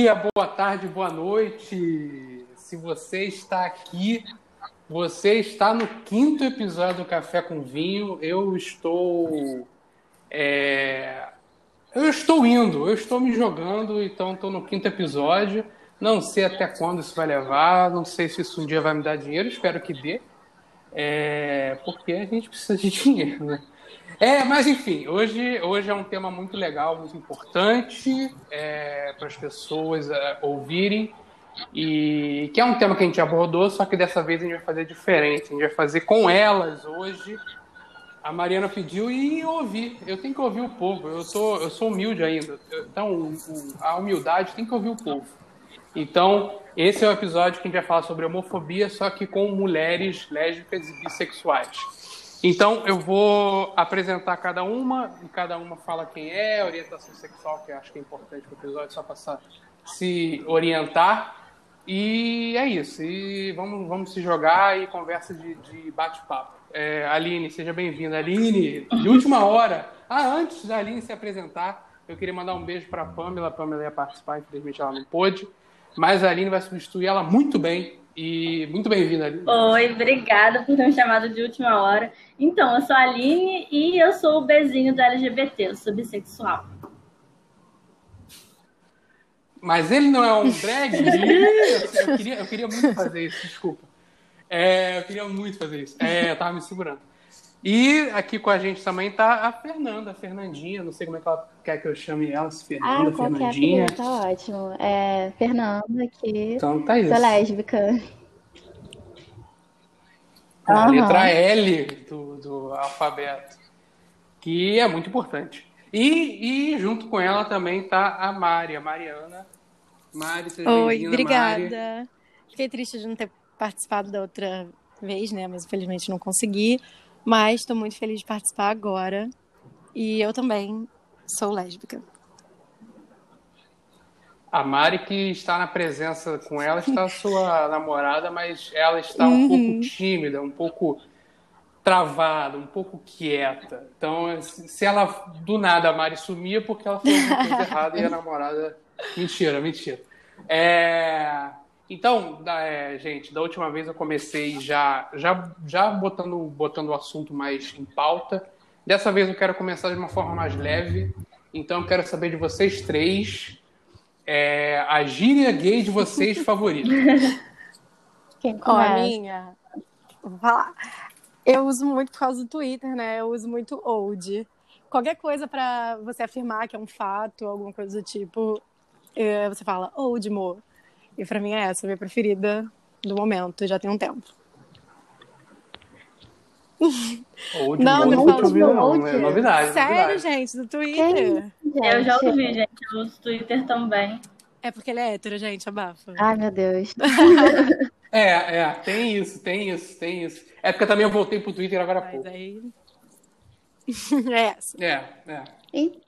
Dia, boa tarde, boa noite. Se você está aqui, você está no quinto episódio do Café com Vinho. Eu estou. É... Eu estou indo, eu estou me jogando, então estou no quinto episódio. Não sei até quando isso vai levar, não sei se isso um dia vai me dar dinheiro, espero que dê. É... Porque a gente precisa de dinheiro, né? É, mas enfim, hoje, hoje é um tema muito legal, muito importante é, para as pessoas é, ouvirem. E que é um tema que a gente abordou, só que dessa vez a gente vai fazer diferente. A gente vai fazer com elas hoje. A Mariana pediu e eu ouvi. Eu tenho que ouvir o povo. Eu sou, eu sou humilde ainda. Então, a humildade tem que ouvir o povo. Então, esse é o episódio que a gente vai falar sobre homofobia, só que com mulheres lésbicas e bissexuais. Então, eu vou apresentar cada uma, e cada uma fala quem é, orientação sexual, que eu acho que é importante para o episódio, só para se orientar. E é isso. E vamos, vamos se jogar e conversa de, de bate-papo. É, Aline, seja bem-vinda. Aline, de última hora. Ah, antes da Aline se apresentar, eu queria mandar um beijo para a Pamela. A Pamela ia participar, infelizmente ela não pôde. Mas a Aline vai substituir ela muito bem. E muito bem-vinda, Aline. Oi, obrigada por ter me chamado de última hora. Então, eu sou a Aline e eu sou o bezinho do LGBT, eu sou bissexual. Mas ele não é um drag? eu, queria, eu queria muito fazer isso, desculpa. É, eu queria muito fazer isso. É, eu tava me segurando. E aqui com a gente também tá a Fernanda, a Fernandinha, não sei como é que ela quer que eu chame ela, se Fernanda, ah, Fernandinha. Ah, tá ótimo. É, Fernanda aqui, então, tá isso. sou lésbica. A uhum. letra L do, do alfabeto, que é muito importante. E, e junto com ela também tá a Mari, a Mariana. Mari, seja Oi, obrigada. Mari. Fiquei triste de não ter participado da outra vez, né? Mas infelizmente não consegui. Mas estou muito feliz de participar agora. E eu também sou lésbica. A Mari que está na presença com ela está sua namorada, mas ela está um uhum. pouco tímida, um pouco travada, um pouco quieta. Então, se ela do nada a Mari sumia porque ela falou alguma coisa errada e a namorada. Mentira, mentira. É... Então, é, gente, da última vez eu comecei já, já, já botando, botando o assunto mais em pauta. Dessa vez eu quero começar de uma forma mais leve. Então, eu quero saber de vocês três é, a gíria gay de vocês favorita. Quem começa? A minha. Vou falar. Eu uso muito por causa do Twitter, né? Eu uso muito old. Qualquer coisa para você afirmar que é um fato, alguma coisa do tipo, é, você fala old, mo. E para mim é essa, a minha preferida do momento, já tem um tempo. Old não, não, não, ouvi, não, é novidade. Sério, novidade. gente, do Twitter. Eu já ouvi, gente, eu uso Twitter também. É porque ele é hétero, gente, abafa. Ai, meu Deus. é, é, tem isso, tem isso, tem isso. É porque também eu voltei pro Twitter agora há pouco. Aí... é essa. É, é. E...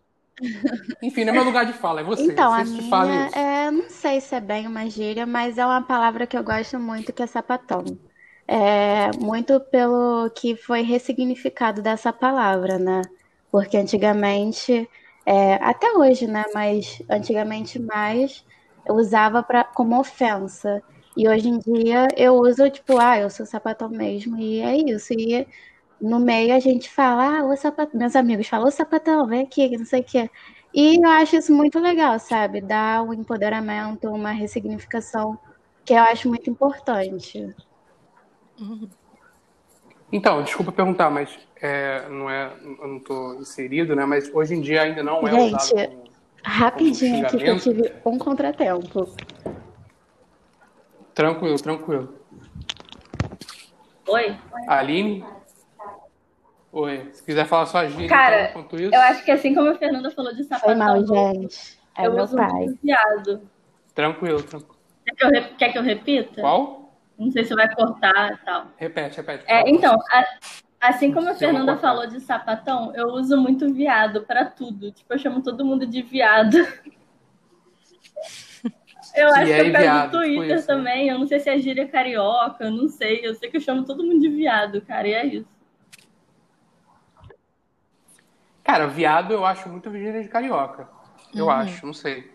Enfim, não é meu lugar de fala, é você. Então, a minha, é, não sei se é bem uma gíria, mas é uma palavra que eu gosto muito, que é sapatão. É, muito pelo que foi ressignificado dessa palavra, né? Porque antigamente, é, até hoje, né? Mas antigamente mais eu usava pra, como ofensa. E hoje em dia eu uso, tipo, ah, eu sou sapatão mesmo, e é isso. E no meio a gente fala, ah, o sapatão. Meus amigos falam, ô sapatão, vem aqui, não sei o quê. E eu acho isso muito legal, sabe? Dar um empoderamento, uma ressignificação que eu acho muito importante. Então, desculpa perguntar, mas é, não é, eu não estou inserido, né? Mas hoje em dia ainda não é Gente, usado como, rapidinho aqui que eu tive um contratempo. Tranquilo, tranquilo. Oi. Aline? Oi. Se quiser falar sua gíria, Cara, então, enquanto isso. eu acho que assim como a Fernanda falou de sapatão... Foi mal, gente. É eu meu uso pai. viado. Tranquilo, tranquilo. Quer que, eu, quer que eu repita? Qual? Não sei se vai cortar e tal. Repete, repete. É, então, a, assim como a Fernanda falou de sapatão, eu uso muito viado para tudo. Tipo, eu chamo todo mundo de viado. Eu acho que é eu pego no Twitter isso, né? também. Né? Eu não sei se é gíria carioca, eu não sei. Eu sei que eu chamo todo mundo de viado, cara, e é isso. Cara, viado eu acho muito gíria de carioca. Eu uhum. acho, não sei.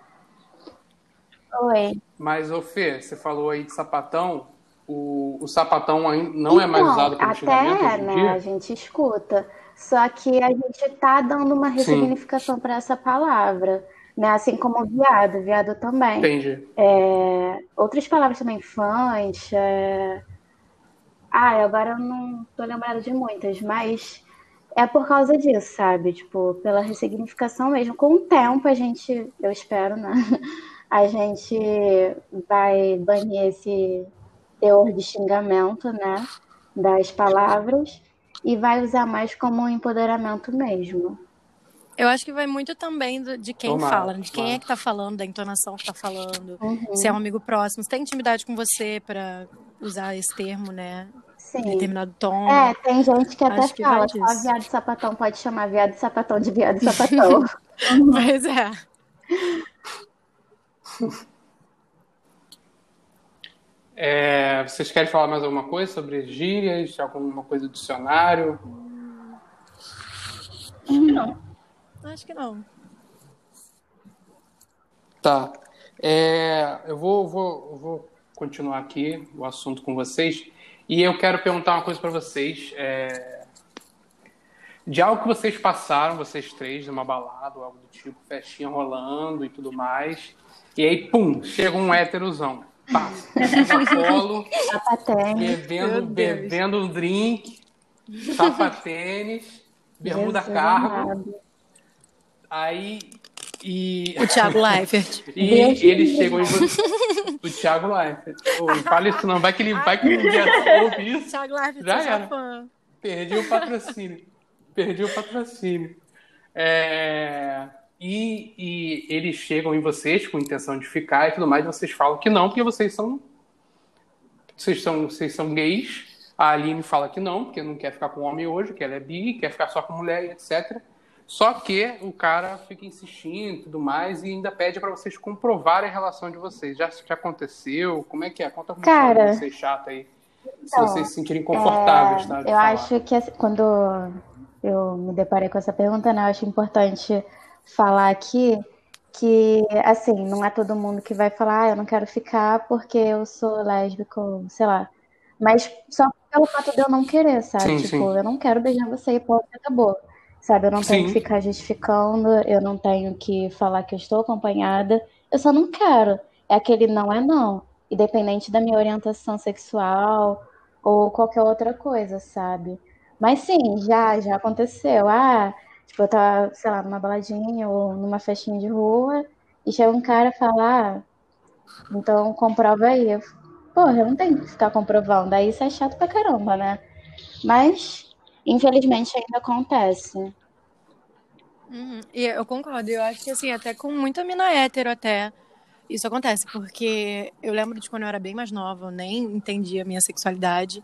Oi. Mas, ô Fê, você falou aí de sapatão. O, o sapatão não então, é mais então, usado como até, né, a gente escuta. Só que a gente está dando uma ressignificação para essa palavra. Né? Assim como viado, viado também. Entendi. É, outras palavras também, fãs. É... Ah, agora eu não tô lembrada de muitas, mas é por causa disso, sabe? Tipo, pela ressignificação mesmo. Com o tempo, a gente, eu espero, né? A gente vai banir esse teor de xingamento, né? Das palavras e vai usar mais como um empoderamento mesmo. Eu acho que vai muito também de quem Tomara, fala, de quem é que tá falando, da entonação que tá falando, uhum. se é um amigo próximo, se tem intimidade com você para usar esse termo, né? Sim. Determinado tom. É, tem gente que até que fala, só viado sapatão pode chamar viado sapatão de viado sapatão. pois é. É, vocês querem falar mais alguma coisa sobre gírias? Alguma coisa do dicionário? Acho que não. Acho que não. Tá. É, eu vou, vou, vou continuar aqui o assunto com vocês. E eu quero perguntar uma coisa para vocês. É, de algo que vocês passaram, vocês três, numa balada ou algo do tipo, festinha rolando e tudo mais. E aí, pum, chega um héterozão passa no colo, bebendo, bebendo um drink, sapatênis, bermuda cargo. Aí. E... O Thiago Leifert. E Deus ele chegou em você. O Thiago Leifert. Oh, não fala isso não, vai que ele vai que um dia ouve isso. Thiago Leifert, já era. Fã. Perdi o patrocínio. Perdi o patrocínio. É... E, e, eles chegam em vocês com intenção de ficar e tudo mais, e vocês falam que não, porque vocês são. Vocês são, vocês são gays. A Aline fala que não, porque não quer ficar com homem hoje, que ela é bi, quer ficar só com mulher, etc. Só que o cara fica insistindo e tudo mais e ainda pede para vocês comprovarem a relação de vocês. Já, já aconteceu? Como é que é? Conta como cara, vocês chata aí. Então, se vocês se sentirem confortáveis, é, tá? Eu falar. acho que assim, quando eu me deparei com essa pergunta, né, eu acho importante falar aqui que, assim, não é todo mundo que vai falar, ah, eu não quero ficar porque eu sou lésbico, sei lá. Mas só pelo fato de eu não querer, sabe? Sim, tipo, sim. eu não quero beijar você e pronto, acabou. Sabe, eu não tenho sim. que ficar justificando, eu não tenho que falar que eu estou acompanhada, eu só não quero. É aquele não é não. Independente da minha orientação sexual ou qualquer outra coisa, sabe? Mas sim, já, já aconteceu. Ah, Tipo, eu tava, sei lá, numa baladinha ou numa festinha de rua e chega um cara e fala, ah, então comprova aí. Eu, Porra, eu não tenho que ficar comprovando. Daí isso é chato pra caramba, né? Mas, infelizmente, ainda acontece. Uhum. E eu concordo. Eu acho que, assim, até com muita mina hétero, até, isso acontece. Porque eu lembro de quando eu era bem mais nova, eu nem entendia a minha sexualidade.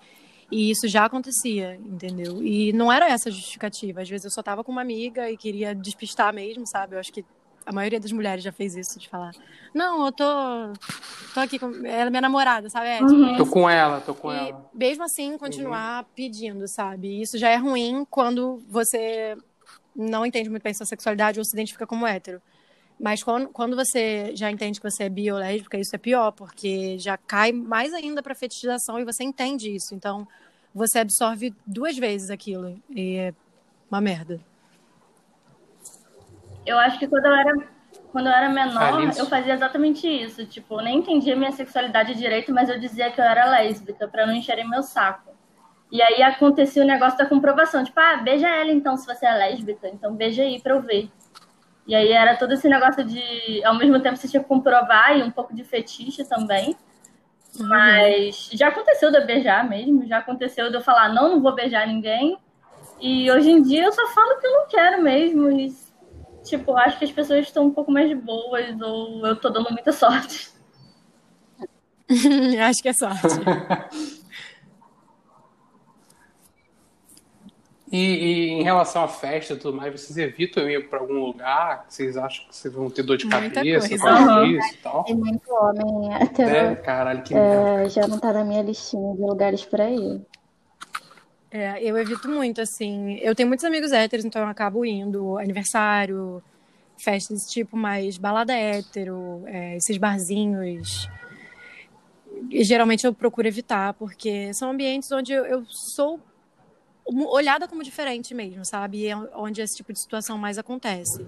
E isso já acontecia, entendeu? E não era essa a justificativa. Às vezes eu só tava com uma amiga e queria despistar mesmo, sabe? Eu acho que a maioria das mulheres já fez isso, de falar, não, eu tô, tô aqui com ela é minha namorada, sabe? É, tipo, uhum. Tô com ela, tô com e ela. Mesmo assim, continuar uhum. pedindo, sabe? Isso já é ruim quando você não entende muito bem sua sexualidade ou se identifica como hétero. Mas quando, quando você já entende que você é bi ou lésbica, isso é pior, porque já cai mais ainda pra fetichização e você entende isso. Então, você absorve duas vezes aquilo. E é uma merda. Eu acho que quando eu era, quando eu era menor, eu fazia exatamente isso. Tipo, eu nem entendia minha sexualidade direito, mas eu dizia que eu era lésbica, para não encherem meu saco. E aí acontecia o negócio da comprovação. Tipo, ah, beija ela então, se você é lésbica. Então beija aí pra eu ver. E aí era todo esse negócio de, ao mesmo tempo, você tinha que comprovar e um pouco de fetiche também. Uhum. Mas já aconteceu de eu beijar mesmo, já aconteceu de eu falar, não, não vou beijar ninguém. E hoje em dia eu só falo que eu não quero mesmo. E, tipo, acho que as pessoas estão um pouco mais de boas, ou eu tô dando muita sorte. acho que é sorte. E, e, em relação à festa e tudo mais, vocês evitam ir para algum lugar? Vocês acham que vocês vão ter dor de Muita cabeça com uhum. isso e tal? Tem muito homem até. É, caralho, que é, Já não tá na minha listinha de lugares para ir. É, eu evito muito, assim. Eu tenho muitos amigos héteros, então eu acabo indo aniversário, festas tipo mais balada hétero, é, esses barzinhos. E, geralmente eu procuro evitar, porque são ambientes onde eu, eu sou olhada como diferente mesmo, sabe? E é onde esse tipo de situação mais acontece.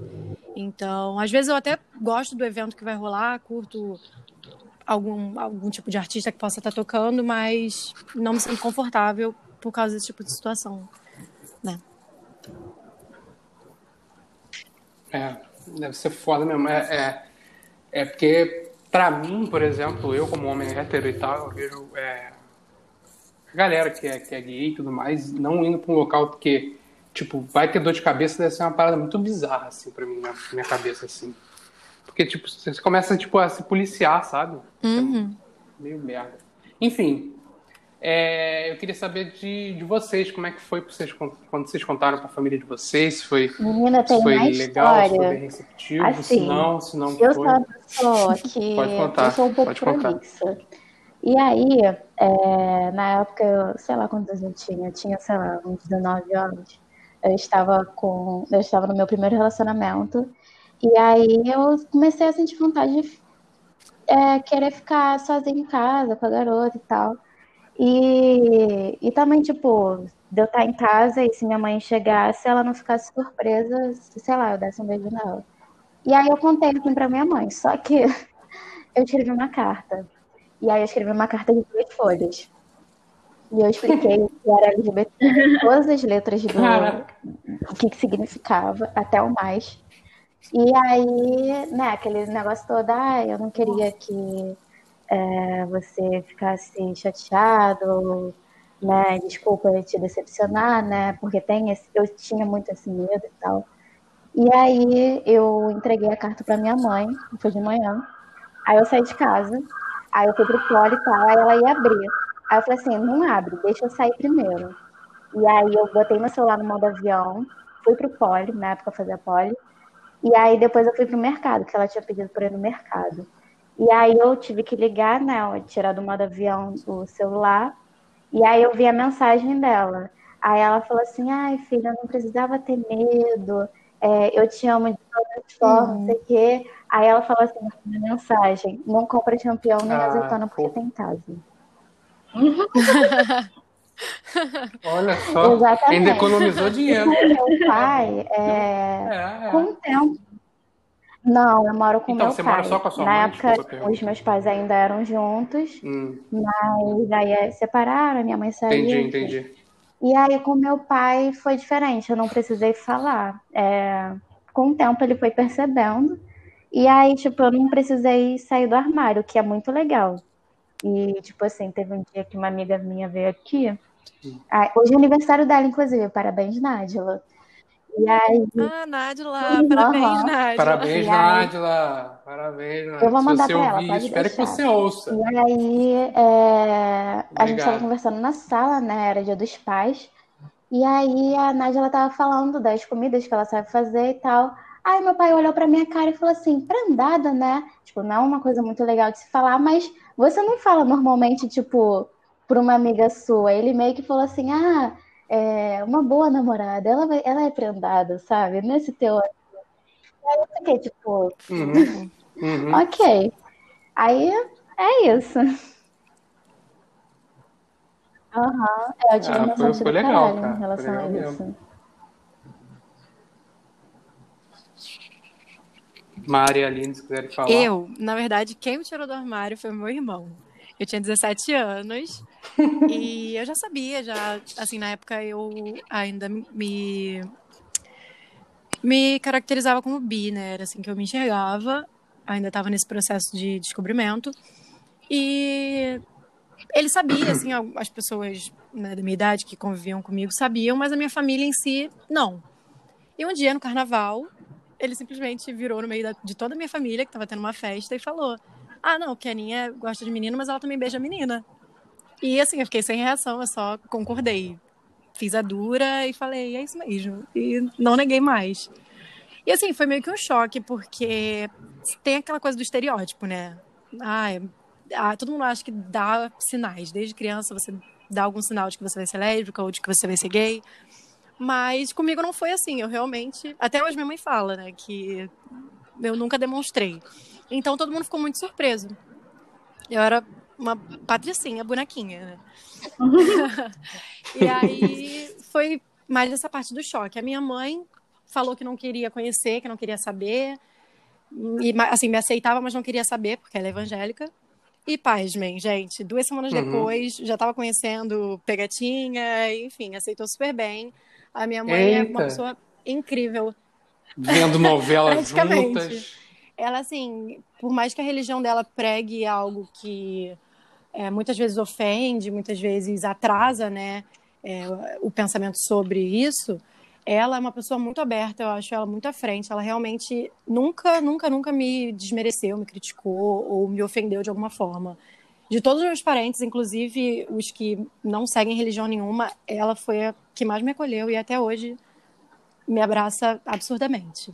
Então, às vezes eu até gosto do evento que vai rolar, curto algum, algum tipo de artista que possa estar tocando, mas não me sinto confortável por causa desse tipo de situação, né? É, deve ser foda mesmo. É, é, é porque, pra mim, por exemplo, eu como homem hétero e tal, eu vejo é, a galera que é, que é gay e tudo mais não indo pra um local porque, tipo, vai ter dor de cabeça, deve ser uma parada muito bizarra, assim, pra mim, na minha cabeça, assim. Porque, tipo, você começa, tipo, a se policiar, sabe? Uhum. É meio merda. Enfim, é, eu queria saber de, de vocês, como é que foi vocês, quando vocês contaram para a família de vocês, se foi, Menina, se foi legal, se foi bem receptivo, assim, se não, se não eu foi. Eu sou que Pode contar, eu sou um pouco prolixa. E aí, é, na época, eu, sei lá quantos eu tinha, tinha, sei lá, uns 19 anos, eu estava com, eu estava no meu primeiro relacionamento, e aí eu comecei a sentir vontade de é, querer ficar sozinha em casa com a garota e tal. E, e também, tipo, de eu estar em casa e se minha mãe chegasse, ela não ficasse surpresa, se, sei lá, eu desse um beijo nela. E aí eu contei assim pra minha mãe, só que eu escrevi uma carta. E aí eu escrevi uma carta de duas folhas. E eu expliquei que era LGBT, todas as letras do o que, que significava, até o mais. E aí, né, aquele negócio todo, ah, eu não queria que é, você ficasse chateado, né? Desculpa te decepcionar, né? Porque tem esse, eu tinha muito esse medo e tal. E aí eu entreguei a carta para minha mãe, foi de manhã. Aí eu saí de casa, aí eu fui pro poli e tal, aí ela ia abrir. Aí eu falei assim, não abre, deixa eu sair primeiro. E aí eu botei meu celular no modo avião, fui pro poli, na época eu fazia poli. E aí depois eu fui pro mercado, que ela tinha pedido para ir no mercado. E aí eu tive que ligar, né? Tirar do modo avião o celular. E aí eu vi a mensagem dela. Aí ela falou assim, ai, filha, não precisava ter medo. É, eu te amo de todas as formas, não sei o quê. Aí ela falou assim na mensagem, não compra campeão nem ah, azeitona porque pô. tem casa. Olha só, Exatamente. ainda economizou dinheiro. Meu pai, é, é, é. com o tempo, não, eu moro com então, meu você pai. Mora só com a sua Na mãe, época, os meus pais ainda eram juntos, hum. mas aí é, separaram, minha mãe saiu. Entendi, entendi. E aí com meu pai foi diferente, eu não precisei falar. É, com o tempo ele foi percebendo, e aí, tipo, eu não precisei sair do armário, que é muito legal. E, tipo assim, teve um dia que uma amiga minha veio aqui. Hum. Hoje é aniversário dela, inclusive. Parabéns, Nádia. E aí... Ah, Nádila, parabéns, uhum. Nádila. Parabéns, Nádila. Parabéns, Nádila. Eu vou mandar ouvir, ela, espero deixar. que você ouça. E aí, é... a gente estava conversando na sala, né? Era dia dos pais. E aí a Nádila tava falando das comidas que ela sabe fazer e tal. Aí meu pai olhou pra minha cara e falou assim, prendada, né? Tipo, não é uma coisa muito legal de se falar, mas você não fala normalmente, tipo, pra uma amiga sua. Ele meio que falou assim, ah, é, uma boa namorada, ela, vai, ela é prendada, sabe? Nesse teu. Aí eu fiquei tipo, uhum. Uhum. ok. Aí é isso. Aham, uhum. eu tive ah, uma foi, foi legal, cara. em relação a isso. Mesmo. Maria Aline, se quiser falar. Eu, na verdade, quem me tirou do armário foi meu irmão. Eu tinha 17 anos e eu já sabia, já, assim, na época eu ainda me me caracterizava como bi, né? Era assim que eu me enxergava, ainda estava nesse processo de descobrimento. E ele sabia, assim, as pessoas né, da minha idade que conviviam comigo sabiam, mas a minha família em si, não. E um dia no carnaval, ele simplesmente virou no meio da, de toda a minha família, que estava tendo uma festa, e falou: ah, não, que a gosta de menino, mas ela também beija menina. E assim, eu fiquei sem reação, eu só concordei. Fiz a dura e falei, é isso mesmo. E não neguei mais. E assim, foi meio que um choque, porque tem aquela coisa do estereótipo, né? Ah, todo mundo acha que dá sinais. Desde criança você dá algum sinal de que você vai ser lésbica ou de que você vai ser gay. Mas comigo não foi assim. Eu realmente. Até hoje minha mãe fala, né? Que eu nunca demonstrei. Então todo mundo ficou muito surpreso. Eu era uma patricinha, bonequinha, né? e aí foi mais essa parte do choque. A minha mãe falou que não queria conhecer, que não queria saber. E, assim, me aceitava, mas não queria saber, porque ela é evangélica. E pasmem, gente, duas semanas uhum. depois, já estava conhecendo Pegatinha, enfim, aceitou super bem. A minha mãe Eita. é uma pessoa incrível. Vendo novelas juntas. Ela, assim, por mais que a religião dela pregue algo que é, muitas vezes ofende, muitas vezes atrasa, né, é, o pensamento sobre isso, ela é uma pessoa muito aberta, eu acho ela muito à frente. Ela realmente nunca, nunca, nunca me desmereceu, me criticou ou me ofendeu de alguma forma. De todos os meus parentes, inclusive os que não seguem religião nenhuma, ela foi a que mais me acolheu e até hoje me abraça absurdamente.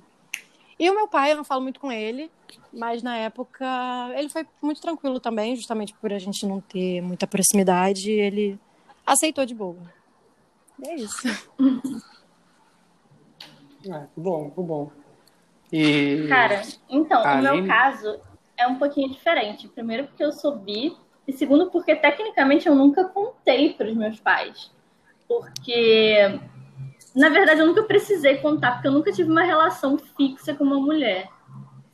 E o meu pai, eu não falo muito com ele, mas na época ele foi muito tranquilo também, justamente por a gente não ter muita proximidade, ele aceitou de boa. É isso. É, bom, bom. E... Cara, então, o meu caso é um pouquinho diferente. Primeiro porque eu sou bi, e segundo porque tecnicamente eu nunca contei para os meus pais. Porque, na verdade, eu nunca precisei contar, porque eu nunca tive uma relação fixa com uma mulher.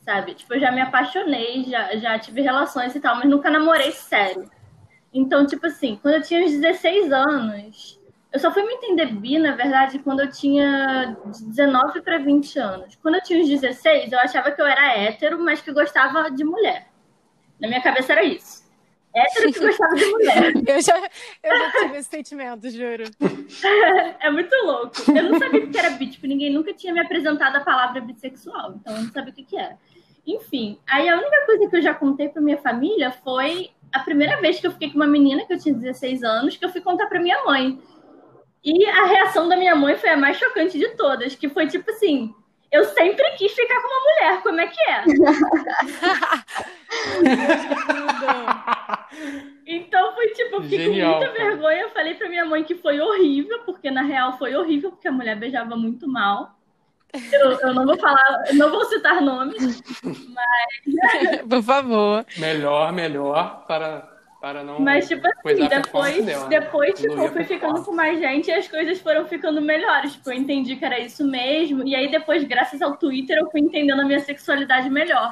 Sabe? Tipo, eu já me apaixonei, já, já tive relações e tal, mas nunca namorei sério. Então, tipo assim, quando eu tinha uns 16 anos, eu só fui me entender bi, na verdade, quando eu tinha 19 para 20 anos. Quando eu tinha uns 16, eu achava que eu era hétero, mas que gostava de mulher. Na minha cabeça era isso. Hétero que gostava de mulher. eu, já, eu já tive esse sentimento, juro. é muito louco. Eu não sabia o que era bi, tipo, ninguém nunca tinha me apresentado a palavra bissexual, então eu não sabia o que, que era. Enfim, aí a única coisa que eu já contei pra minha família foi a primeira vez que eu fiquei com uma menina, que eu tinha 16 anos, que eu fui contar pra minha mãe. E a reação da minha mãe foi a mais chocante de todas, que foi tipo assim: eu sempre quis ficar com uma mulher, como é que é? então foi tipo, eu fiquei Genial, com muita cara. vergonha. Eu falei pra minha mãe que foi horrível, porque na real foi horrível, porque a mulher beijava muito mal. Eu, eu não vou falar, não vou citar nomes, mas. Por favor. Melhor, melhor para para não. Mas, tipo assim, depois, dela, né? depois tipo, eu fui ficando com mais gente e as coisas foram ficando melhores. Tipo, eu entendi que era isso mesmo. E aí, depois, graças ao Twitter, eu fui entendendo a minha sexualidade melhor.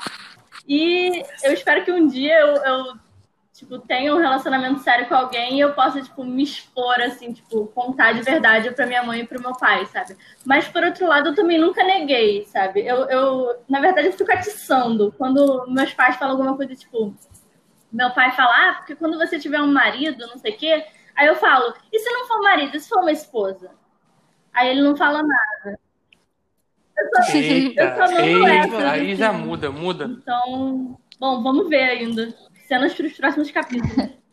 E eu espero que um dia eu, eu tipo, tenha um relacionamento sério com alguém e eu possa, tipo, me expor, assim, tipo, contar de verdade pra minha mãe e pro meu pai, sabe? Mas, por outro lado, eu também nunca neguei, sabe? Eu, eu na verdade, eu fico atiçando. Quando meus pais falam alguma coisa, tipo, meu pai fala, ah, porque quando você tiver um marido, não sei o quê, aí eu falo, e se não for marido, e se for uma esposa? Aí ele não fala nada. Eu só, eita, eu só eita, aí já muda, muda. Então, bom, vamos ver ainda. Cenas para os próximos capítulos.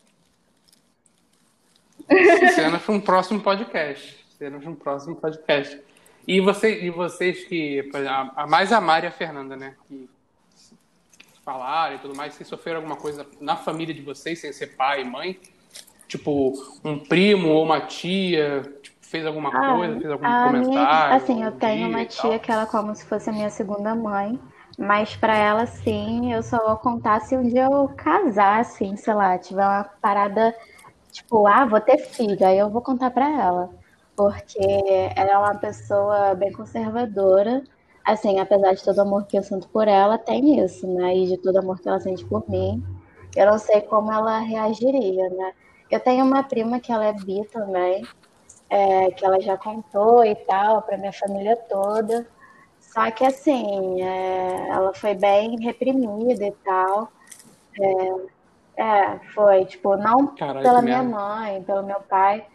Cenas para um próximo podcast. Cenas para um próximo podcast. E, você, e vocês que. A, mais a Mari e a Fernanda, né? Que falaram e tudo mais, se sofreram alguma coisa na família de vocês, sem ser pai e mãe? Tipo, um primo ou uma tia tipo, fez alguma ah, coisa, fez algum comentário? Minha, assim, eu tenho uma tia que ela é como se fosse a minha segunda mãe. Mas para ela, sim, eu só vou contar se um dia eu casar, assim, sei lá, tiver uma parada, tipo, ah, vou ter filho, aí eu vou contar para ela. Porque ela é uma pessoa bem conservadora assim, apesar de todo o amor que eu sinto por ela, tem isso, né? E de todo o amor que ela sente por mim, eu não sei como ela reagiria, né? Eu tenho uma prima que ela é bi também, é, que ela já contou e tal, para minha família toda. Só que assim, é, ela foi bem reprimida e tal. É, é foi, tipo, não Caralho, pela minha mãe, pelo meu pai.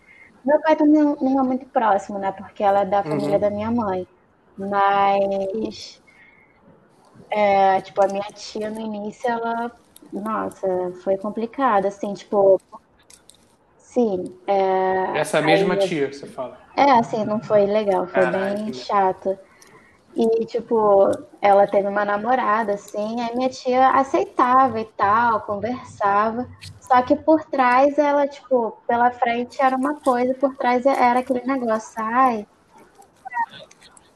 Meu pai também não é muito próximo, né? Porque ela é da família uhum. da minha mãe. Mas, é, tipo, a minha tia no início, ela, nossa, foi complicada, assim, tipo, sim. É, Essa mesma aí, tia, você fala? É, assim, não foi legal, foi bem chato. E, tipo, ela teve uma namorada, assim, aí minha tia aceitava e tal, conversava. Só que por trás ela, tipo, pela frente era uma coisa, por trás era aquele negócio, ai,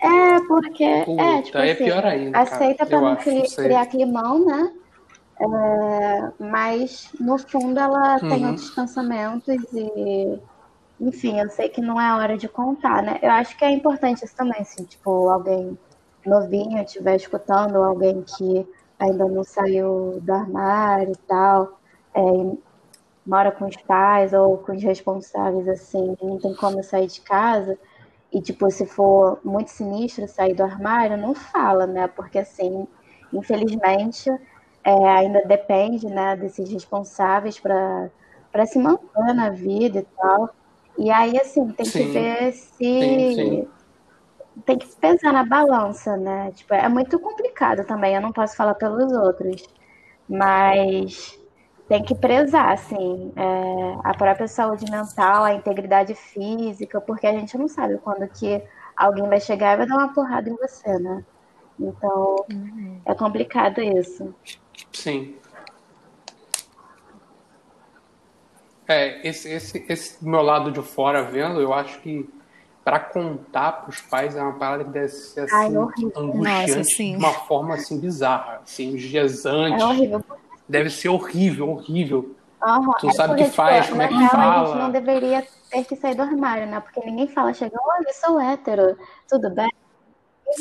É, porque. Puta, é, tipo é assim, pior ainda. aceita cara, pra não acho, cri- não sei. criar climão, né? É, mas no fundo ela tem Uhum. outros pensamentos e. Enfim, eu sei que não é hora de contar, né? Eu acho que é importante isso também, se tipo, alguém novinho estiver escutando, alguém que ainda não saiu do armário e tal, é, mora com os pais ou com os responsáveis, assim, não tem como sair de casa, e tipo, se for muito sinistro sair do armário, não fala, né? Porque assim, infelizmente, é, ainda depende, né, desses responsáveis para para se manter na vida e tal. E aí, assim, tem que Sim. ver se. Sim, sim. Tem que pesar na balança, né? Tipo, é muito complicado também, eu não posso falar pelos outros. Mas tem que prezar, assim, é, a própria saúde mental, a integridade física, porque a gente não sabe quando que alguém vai chegar e vai dar uma porrada em você, né? Então, é complicado isso. Sim. É, esse, esse, esse do meu lado de fora vendo, eu acho que para contar para os pais é uma parada que deve ser assim, Ai, horrível. angustiante Nossa, sim. de uma forma assim bizarra. Assim, os dias É antes horrível. Deve ser horrível, horrível. Aham, Tu é sabe o que faz, tipo, como é que na real, A gente fala. não deveria ter que sair do armário, né? Porque ninguém fala, chega, oi, eu sou hétero, tudo bem?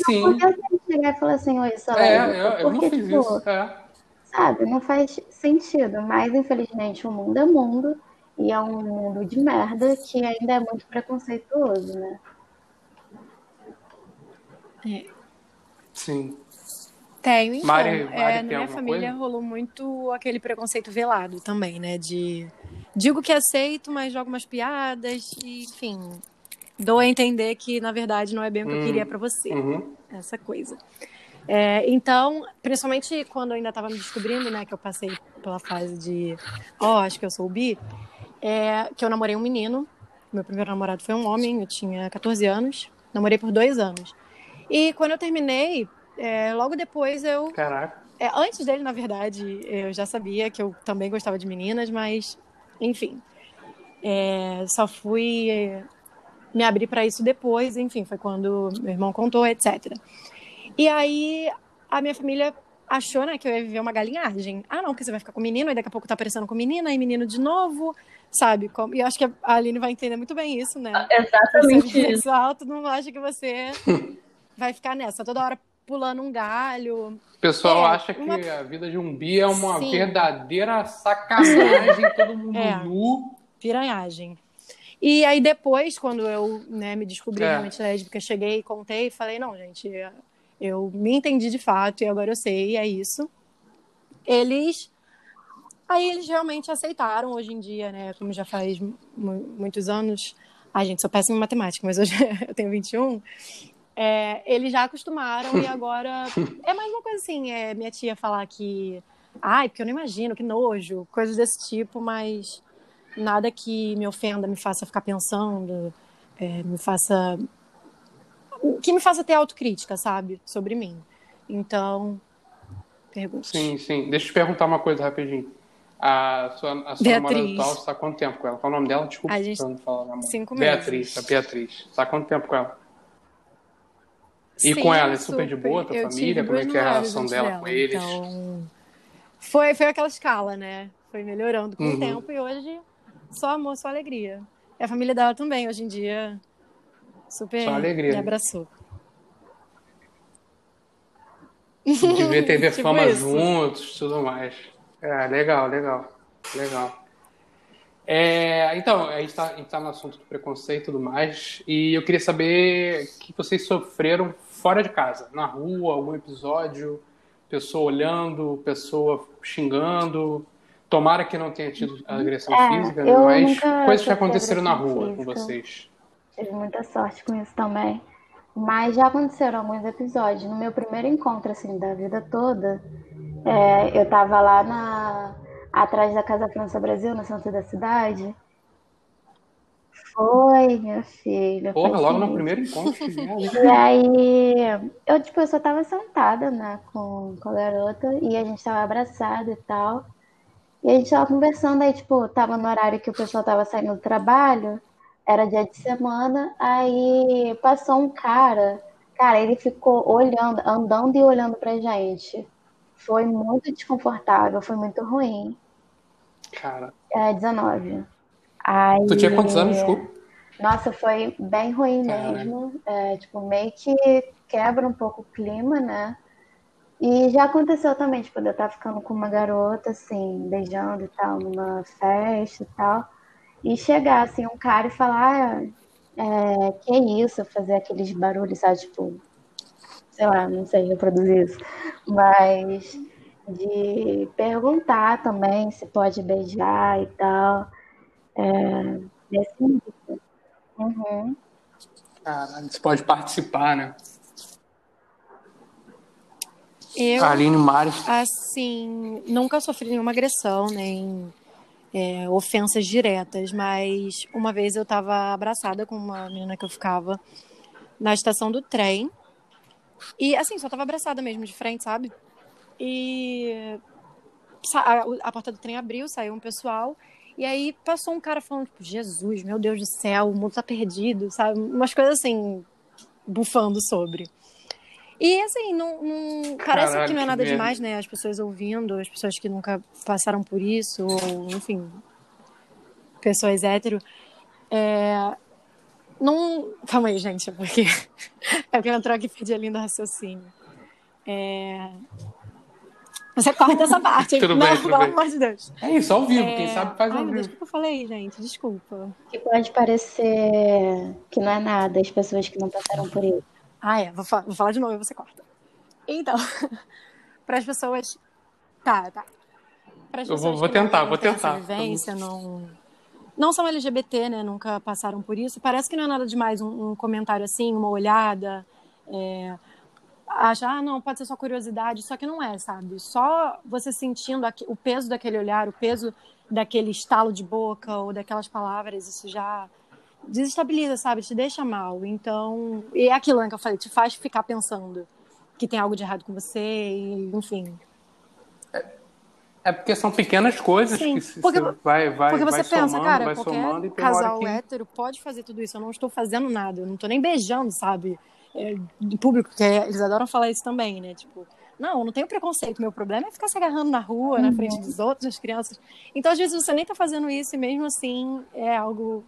Sim. Por que chegar e falar assim, oi, eu sou É, lésbica? eu, eu não Porque, fiz tipo, isso. É. sabe, não faz sentido. Mas, infelizmente, o mundo é mundo e é um mundo de merda que ainda é muito preconceituoso, né? Sim. Tenho, então. Mari- Mari é, na minha família coisa? rolou muito aquele preconceito velado também, né? De digo que aceito, mas jogo umas piadas, e, enfim. Dou a entender que, na verdade, não é bem o que eu Hum. queria pra você. Uhum. Essa coisa. É, então, principalmente quando eu ainda estava me descobrindo, né? Que eu passei pela fase de, ó, acho que eu sou bi, é, que eu namorei um menino. Meu primeiro namorado foi um homem, eu tinha 14 anos. Namorei por dois anos. E quando eu terminei, é, logo depois eu Caraca. é, antes dele, na verdade, eu já sabia que eu também gostava de meninas, mas, enfim. É, só fui é, me abrir para isso depois, enfim, foi quando meu irmão contou, etc. E aí a minha família achou, né, que eu ia viver uma galinhagem. Ah, não, porque você vai ficar com menino, aí daqui a pouco tá aparecendo com menina, aí menino de novo, sabe? Como- E eu acho que a Aline vai entender muito bem isso, né? Exatamente Você tu não acha que você vai ficar nessa, toda hora pulando um galho, O pessoal É, acha que uma- a vida de um bi é uma Sim. verdadeira sacanagem, todo mundo É. nu. piranhagem. E aí depois, quando eu né, me descobri É. realmente lésbica, cheguei e contei e falei, não, gente, eu me entendi de fato e agora eu sei, é isso. Eles. Aí eles realmente aceitaram hoje em dia, né? Como já faz mu- muitos anos. Ai, gente, sou péssima em matemática, mas hoje eu tenho 21. É, eles já acostumaram e agora. É mais uma coisa assim, é minha tia falar que. Ai, porque eu não imagino, que nojo, coisas desse tipo, mas nada que me ofenda, me faça ficar pensando, é, me faça. que me faça ter autocrítica, sabe? Sobre mim. Então. Pergunte. Sim, sim. Deixa eu te perguntar uma coisa rapidinho. A sua, a sua namorada Beatriz. atual, você está quanto tempo com ela? Qual é o nome dela? Desculpa, A gente- não falar cinco Beatriz, meses. a Beatriz. Está quanto tempo com ela? E Sim, com ela, é super de boa, tua família? Como é que é a relação antes dela com eles? Então, foi, foi aquela escala, né? Foi melhorando com Uhum. o tempo e hoje só amor, só alegria. E a família dela também, hoje em dia, super Só alegria, me né? abraçou. Devia ter Tipo fama isso. juntos, tudo mais. É, legal, legal, legal. É, então, a gente está no assunto do preconceito e tudo mais, e eu queria saber o que vocês sofreram fora de casa, na rua, algum episódio, pessoa olhando, pessoa xingando. Tomara que não tenha tido agressão É, física, né, mas coisas que aconteceram na rua com física. vocês. Tive muita sorte com isso também. Mas já aconteceram alguns episódios. No meu primeiro encontro, assim, da vida toda, é, eu tava lá na, atrás da Casa França Brasil, no centro da cidade. Foi, minha filha. Porra, logo no primeiro encontro, merda. E aí, eu, tipo, eu só tava sentada, né, com, com a garota, e a gente tava abraçado e tal. E a gente tava conversando, aí, tipo, tava no horário que o pessoal tava saindo do trabalho, era dia de semana, aí passou um cara, Cara, ele ficou olhando, andando e olhando pra gente. Foi muito desconfortável, foi muito ruim. Cara. É, 19. Aí, tu tinha quantos anos, desculpa? Nossa, foi bem ruim mesmo. É, tipo, meio que quebra um pouco o clima, né? E já aconteceu também, tipo, de eu estar ficando com uma garota, assim, beijando e tal, numa festa e tal. E chegar, assim, um cara e falar, ah, é, que isso, fazer aqueles barulhos, sabe, tipo, sei lá, não sei reproduzir isso, mas de perguntar também se pode beijar e tal. É, desse nível. Uhum. Caralho, você pode participar, né? Eu, Aline Mares. assim, nunca sofri nenhuma agressão, nem é, ofensas diretas, mas uma vez eu estava abraçada com uma menina que eu ficava na estação do trem. E, assim, só tava abraçada mesmo, de frente, sabe? E a, a porta do trem abriu, saiu um pessoal. E aí passou um cara falando, tipo, Jesus, meu Deus do céu, o mundo tá perdido, sabe? Umas coisas assim, bufando sobre. E assim, não, não parece Caraca, que não é nada demais, né? As pessoas ouvindo, as pessoas que nunca passaram por isso, ou enfim, pessoas hétero. É... Não. Calma aí, gente, porque. é porque entrou aqui e perdi a linda raciocínio. É... Você corta essa parte. tudo não, bem, tudo pelo bem. amor de Deus. É isso, ao vivo. É... Quem sabe faz Ai, ao Deus, vivo. o que eu falei, gente? Desculpa. Que pode parecer que não é nada as pessoas que não passaram por isso. Ah, é. Vou, fa vou falar de novo e você corta. Então, para as pessoas. Tá, tá. Para as Eu pessoas vou, vou tentar, vou tentar. vivência, não, não são LGBT, né? Nunca passaram por isso. Parece que não é nada demais um, um comentário assim, uma olhada. É, acha, ah, não, pode ser só curiosidade, só que não é, sabe? Só você sentindo o peso daquele olhar, o peso daquele estalo de boca ou daquelas palavras, isso já desestabiliza, sabe? Te deixa mal. Então, e é aquilo né, que eu falei, te faz ficar pensando que tem algo de errado com você, e, enfim. É porque são pequenas coisas Sim, que se, porque- se vai, vai, Porque vai você pensa, somando, cara, vai qualquer somando e tem casal que... hétero pode fazer tudo isso. Eu não estou fazendo nada, eu não estou nem beijando, sabe? É, em público, que é- eles adoram falar isso também, né? Tipo, não, não tenho preconceito. Meu problema é ficar se agarrando na rua, na frente dos outros, das crianças. Então, às vezes, você nem tá fazendo isso e mesmo assim é algo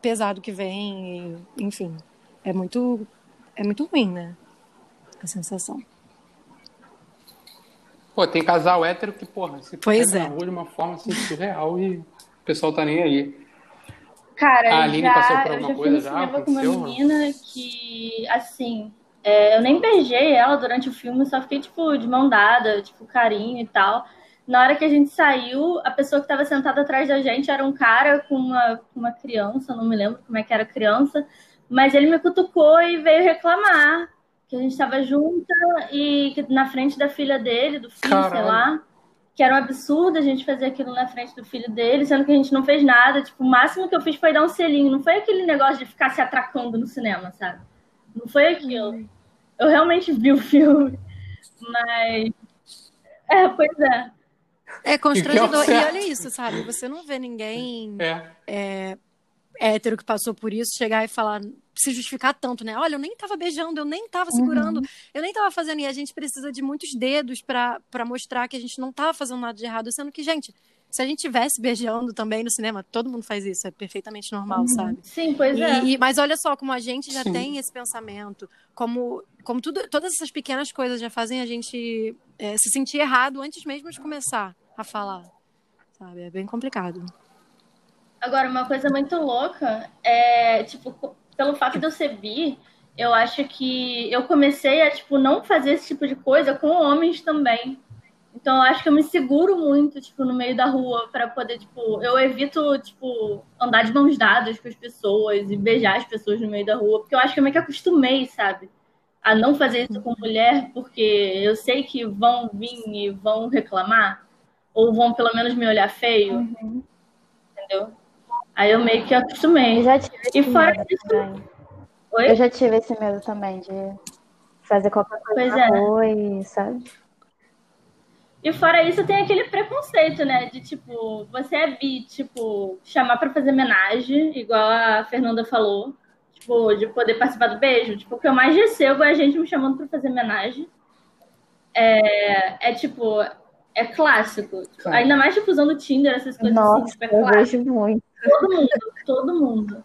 pesado que vem, e, enfim. É muito, é muito ruim, né? A sensação. Pô, tem casal hétero que, porra, se Pois é. na rua de uma forma assim, surreal e o pessoal tá nem aí. Cara, A Aline já, passou por eu alguma já fui coisa no já? cinema com uma menina que, assim, é, eu nem beijei ela durante o filme, só fiquei, tipo, de mão dada, tipo, carinho e tal. Na hora que a gente saiu, a pessoa que estava sentada atrás da gente era um cara com uma, uma criança, não me lembro como é que era criança, mas ele me cutucou e veio reclamar que a gente estava junta e que na frente da filha dele, do filho, sei Caralho. lá, que era um absurdo a gente fazer aquilo na frente do filho dele, sendo que a gente não fez nada. Tipo, o máximo que eu fiz foi dar um selinho. Não foi aquele negócio de ficar se atracando no cinema, sabe? Não foi aquilo. Eu realmente vi o filme, mas. É, pois é. É constrangedor. E olha isso, sabe? Você não vê ninguém É. hétero que passou por isso chegar e falar, se justificar tanto, né? Olha, eu nem tava beijando, eu nem tava segurando, eu nem tava fazendo. E a gente precisa de muitos dedos pra pra mostrar que a gente não tava fazendo nada de errado, sendo que, gente, se a gente tivesse beijando também no cinema, todo mundo faz isso, é perfeitamente normal, sabe? Sim, pois é. E, e- mas olha só, como a gente já Sim. tem esse pensamento, como, como tudo, todas essas pequenas coisas já fazem a gente é, se sentir errado antes mesmo de começar a falar. Sabe? É bem complicado. Agora, uma coisa muito louca é, tipo, pelo fato de eu ser bi, eu acho que eu comecei a, tipo, não fazer esse tipo de coisa com homens também. Então, eu acho que eu me seguro muito, tipo, no meio da rua para poder, tipo, eu evito, tipo, andar de mãos dadas com as pessoas e beijar as pessoas no meio da rua, porque eu acho que eu meio que acostumei, sabe? A não fazer isso com mulher, porque eu sei que vão vir e vão reclamar, ou vão pelo menos me olhar feio, entendeu? Aí eu meio que acostumei. Eu já tive esse E fora medo isso- também. Oi? Eu já tive esse medo também de fazer qualquer coisa Pois na é. rua e, sabe? E fora isso, tem aquele preconceito, né? De tipo, você é bi, tipo, chamar pra fazer homenagem, igual a Fernanda falou. Tipo, de poder participar do beijo. Tipo, o que eu mais recebo é a gente me chamando pra fazer homenagem. É, é tipo, é clássico. Tipo, ainda mais tipo, usando Tinder, essas coisas Nossa, assim. Tipo, é eu vejo muito. Todo mundo, todo mundo.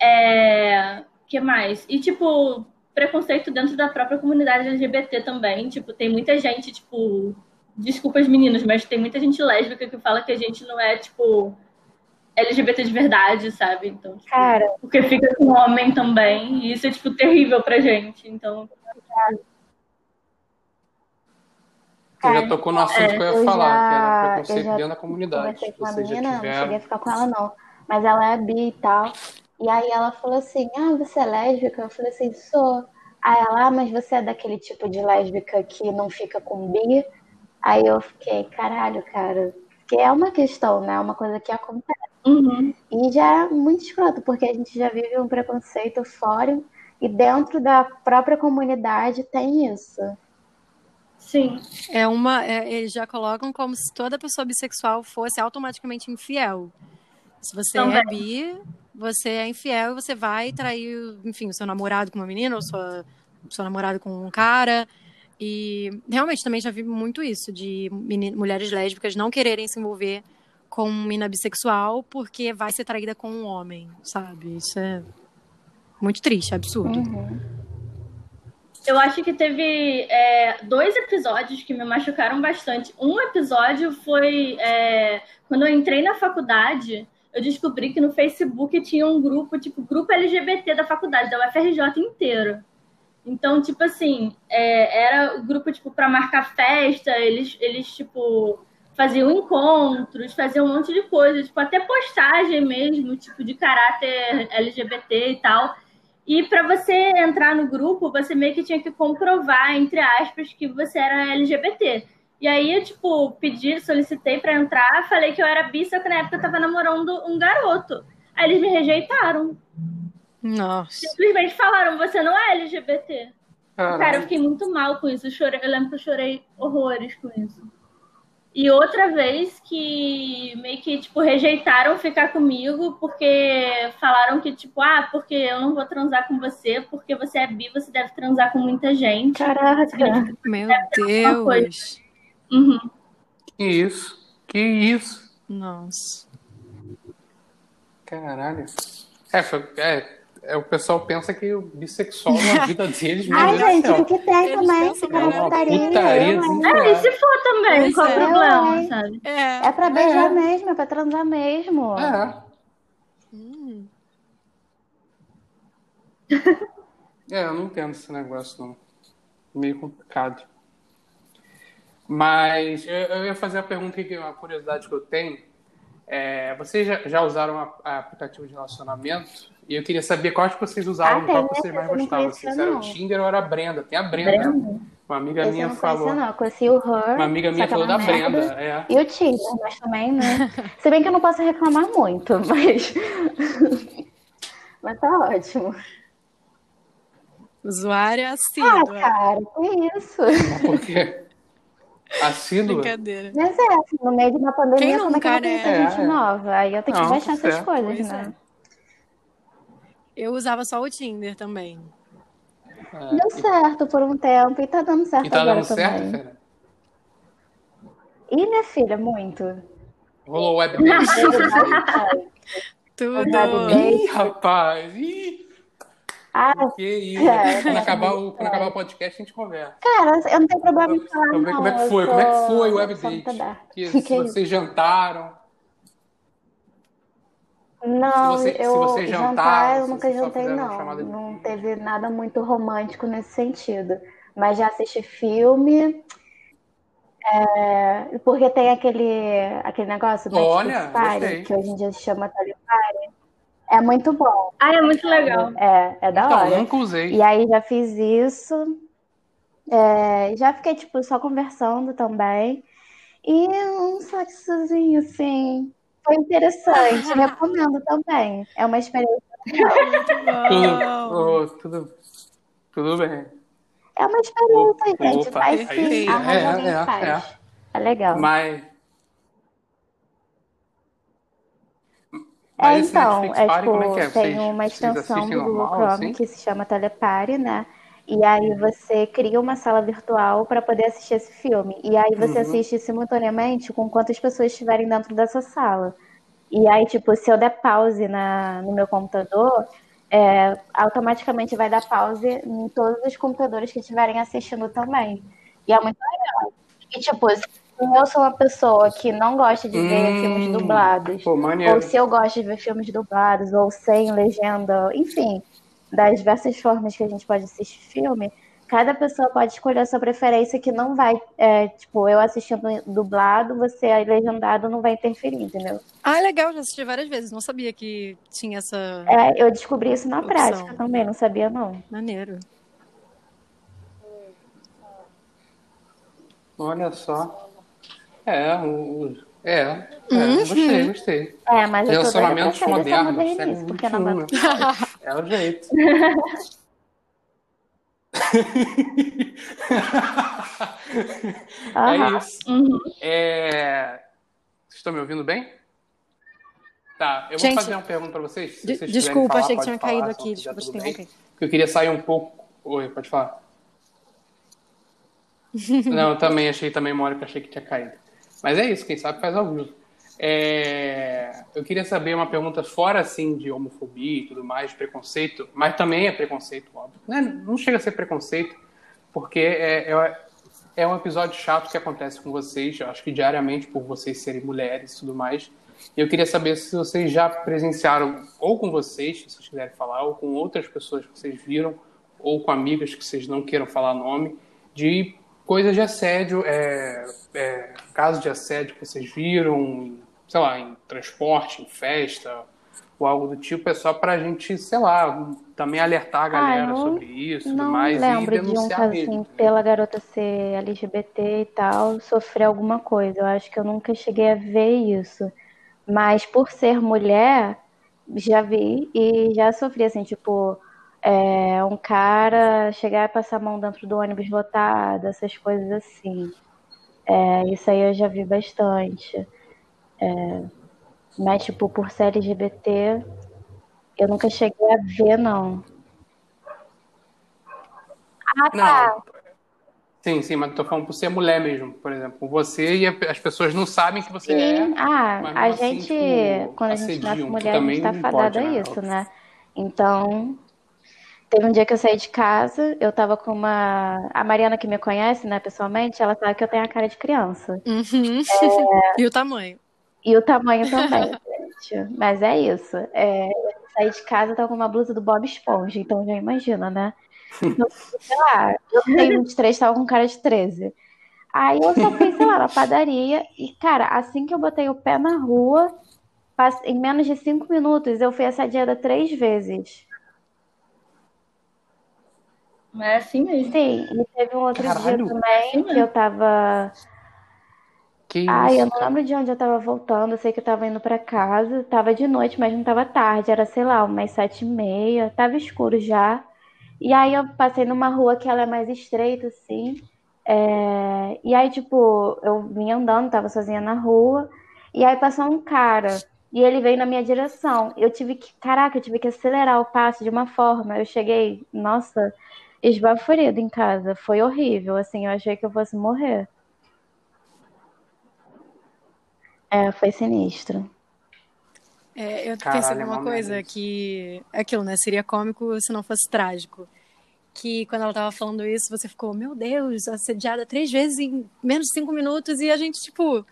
É, que mais? E, tipo, preconceito dentro da própria comunidade LGBT também. Tipo, tem muita gente, tipo, desculpa as meninas, mas tem muita gente lésbica que fala que a gente não é, tipo, LGBT de verdade, sabe? Então, tipo, Cara. porque fica com homem também. E isso é, tipo, terrível pra gente. Então. Você já tocou no assunto é, que eu ia eu falar, já, que era preconceito dentro da comunidade. Eu com uma menina, não cheguei a ficar com ela, não. Mas ela é bi e tal. E aí ela falou assim: Ah, você é lésbica? Eu falei assim: sou. Aí ela, ah, mas você é daquele tipo de lésbica que não fica com bi? Aí eu fiquei, caralho, cara. Que é uma questão, né? Uma coisa que acontece. Uhum. E já é muito escroto, porque a gente já vive um preconceito fora e dentro da própria comunidade tem isso. Sim. É uma. É, eles já colocam como se toda pessoa bissexual fosse automaticamente infiel. Se você Também. é bi, você é infiel e você vai trair, enfim, o seu namorado com uma menina ou sua, seu namorado com um cara. E realmente também já vi muito isso, de mulheres lésbicas não quererem se envolver com mina bissexual porque vai ser traída com um homem, sabe? Isso é muito triste, absurdo. Uhum. Eu acho que teve é, dois episódios que me machucaram bastante. Um episódio foi é, quando eu entrei na faculdade, eu descobri que no Facebook tinha um grupo, tipo, grupo LGBT da faculdade, da UFRJ inteiro. Então, tipo assim, é, era o grupo, tipo, para marcar festa, eles, eles, tipo, faziam encontros, faziam um monte de coisa, tipo, até postagem mesmo, tipo, de caráter LGBT e tal. E para você entrar no grupo, você meio que tinha que comprovar, entre aspas, que você era LGBT. E aí eu, tipo, pedi, solicitei para entrar, falei que eu era bi, só que na época eu tava namorando um garoto. Aí eles me rejeitaram. Nossa. Simplesmente falaram, você não é LGBT. Cara, eu fiquei muito mal com isso. Eu, chorei, eu lembro que eu chorei horrores com isso. E outra vez que meio que, tipo, rejeitaram ficar comigo porque falaram que, tipo, ah, porque eu não vou transar com você, porque você é bi, você deve transar com muita gente. Caraca! Meu Deus! Uhum. Que isso? Que isso? Nossa. Caralho. É, foi, é, é, o pessoal pensa que o bissexual na vida deles Ai, gente, o que tem também? Esse cara é putaria. putaria é, e se for também, pois qual é. o problema, é. sabe? É, é pra beijar é. mesmo, é pra transar mesmo. É. Hum. é, eu não entendo esse negócio, não. Meio complicado. Mas eu, eu ia fazer a pergunta que uma curiosidade que eu tenho. É, vocês já, já usaram a, a aplicativo de relacionamento? E eu queria saber quais que vocês usaram, ah, qual que vocês mais gostavam. Se era o Tinder ou era a Brenda. Tem a Brenda. Brenda. Uma amiga Esse minha falou. Não, eu conheci o Her. Uma amiga minha falou da Brenda. É. E o Tinder, mas também, né? Se bem que eu não posso reclamar muito, mas. mas tá ótimo. Usuário assim. Ah, cara, que isso? Por quê? Assídua? Brincadeira. Mas é, assim, no meio de uma pandemia, Quem como é que eu né? gente é, nova? Aí eu tenho que baixar essas coisas, pois né? É. Eu usava só o Tinder também. É, Deu e... certo por um tempo e tá dando certo e tá agora dando também. certo, E minha filha, muito. Rolou web Tudo. Ih, rapaz. Ih. Ah, que isso. É, quando, acabar o, quando acabar o podcast, a gente conversa. Cara, eu não tenho problema em falar. Vamos ver como é que foi. Como é que foi o web date? Que, se vocês jantaram. Não, se você, eu se você jantar, jantar eu nunca jantei, não. Não teve nada muito romântico nesse sentido. Mas já assisti filme. É, porque tem aquele, aquele negócio do Olha, Party, que hoje em dia se chama Party. É muito bom. Ah, é muito legal. É, é da então, hora. nunca usei. E aí já fiz isso. É, já fiquei, tipo, só conversando também. E um sexozinho, assim, foi interessante, recomendo também. É uma experiência legal. Tudo, oh, tudo, tudo bem. É uma experiência, Opa, gente. Faz sim, aí, é, é, é, faz. É. é legal. Mas é, então, é, tipo, é é? tem vocês, uma extensão do Chrome assim? que se chama Telepare, né? E aí você cria uma sala virtual para poder assistir esse filme. E aí você uhum. assiste simultaneamente com quantas pessoas estiverem dentro dessa sala. E aí, tipo, se eu der pause na, no meu computador, é, automaticamente vai dar pause em todos os computadores que estiverem assistindo também. E é muito legal. E, tipo, se eu sou uma pessoa que não gosta de ver hum, filmes dublados, pô, ou se eu gosto de ver filmes dublados, ou sem legenda, enfim, das diversas formas que a gente pode assistir filme, cada pessoa pode escolher a sua preferência que não vai, é, tipo, eu assistindo dublado, você legendado não vai interferir, entendeu? Ah, legal, já assisti várias vezes, não sabia que tinha essa. É, eu descobri isso na opção. prática também, não sabia não. Maneiro. Olha só. É, o, é, é uhum. gostei, gostei. É, mas Relacionamentos modernos, século porque não... É o jeito. é isso. Uhum. É... Vocês estão me ouvindo bem? Tá, eu Gente, vou fazer uma pergunta para vocês. vocês desculpa, falar, achei que tinha caído aqui. Desculpa, te interromper. Eu queria sair um pouco. Oi, pode falar. Não, eu também achei também uma hora que achei que tinha caído. Mas é isso, quem sabe faz ao vivo. É... Eu queria saber uma pergunta fora assim de homofobia e tudo mais, de preconceito, mas também é preconceito, óbvio. Não, é, não chega a ser preconceito, porque é, é, é, um episódio chato que acontece com vocês, eu acho que diariamente, por vocês serem mulheres e tudo mais. Eu queria saber se vocês já presenciaram, ou com vocês, se vocês quiserem falar, ou com outras pessoas que vocês viram, ou com amigas que vocês não queiram falar nome, de coisas de assédio, é, é, casos de assédio que vocês viram, sei lá, em transporte, em festa, ou algo do tipo, é só pra gente, sei lá, também alertar a galera ah, sobre isso não mais lembro e denunciar de um caso mesmo, assim, pela garota ser LGBT e tal, sofrer alguma coisa. Eu acho que eu nunca cheguei a ver isso. Mas por ser mulher, já vi e já sofri, assim, tipo, é, um cara chegar e passar a mão dentro do ônibus lotado, essas coisas assim. É, isso aí eu já vi bastante. É, mas, tipo, por ser LGBT, eu nunca cheguei a ver, não. Ah, tá. Não. Sim, sim, mas tô falando por ser mulher mesmo, por exemplo. Você e as pessoas não sabem que você sim. é. Ah, a assim, gente, tipo, quando a gente nasce mulher, a gente tá fadada a né? isso, né? Então, Teve um dia que eu saí de casa, eu tava com uma. A Mariana que me conhece, né, pessoalmente, ela sabe que eu tenho a cara de criança. Uhum. É... E o tamanho. E o tamanho também, gente. Mas é isso. É... Eu saí de casa, eu tava com uma blusa do Bob Esponja, então já imagina, né? Então, sei lá, eu tenho 23, tava com cara de 13. Aí eu só fui, sei lá, na padaria, e, cara, assim que eu botei o pé na rua, em menos de cinco minutos, eu fui assediada três vezes. É assim mesmo. Sim, e teve um outro Caralho. dia também que eu tava. Que Ai, isso, eu não lembro de onde eu tava voltando. Eu sei que eu tava indo para casa. Tava de noite, mas não tava tarde. Era, sei lá, umas sete e meia. Tava escuro já. E aí eu passei numa rua que ela é mais estreita, assim. É... E aí, tipo, eu vinha andando, tava sozinha na rua. E aí passou um cara. E ele veio na minha direção. Eu tive que, caraca, eu tive que acelerar o passo de uma forma. Eu cheguei, nossa, esbaforida em casa. Foi horrível, assim, eu achei que eu fosse morrer. É, foi sinistro. É, eu Caralho, pensei numa coisa que. É aquilo, né? Seria cômico se não fosse trágico. Que quando ela tava falando isso, você ficou, meu Deus, assediada três vezes em menos de cinco minutos e a gente, tipo.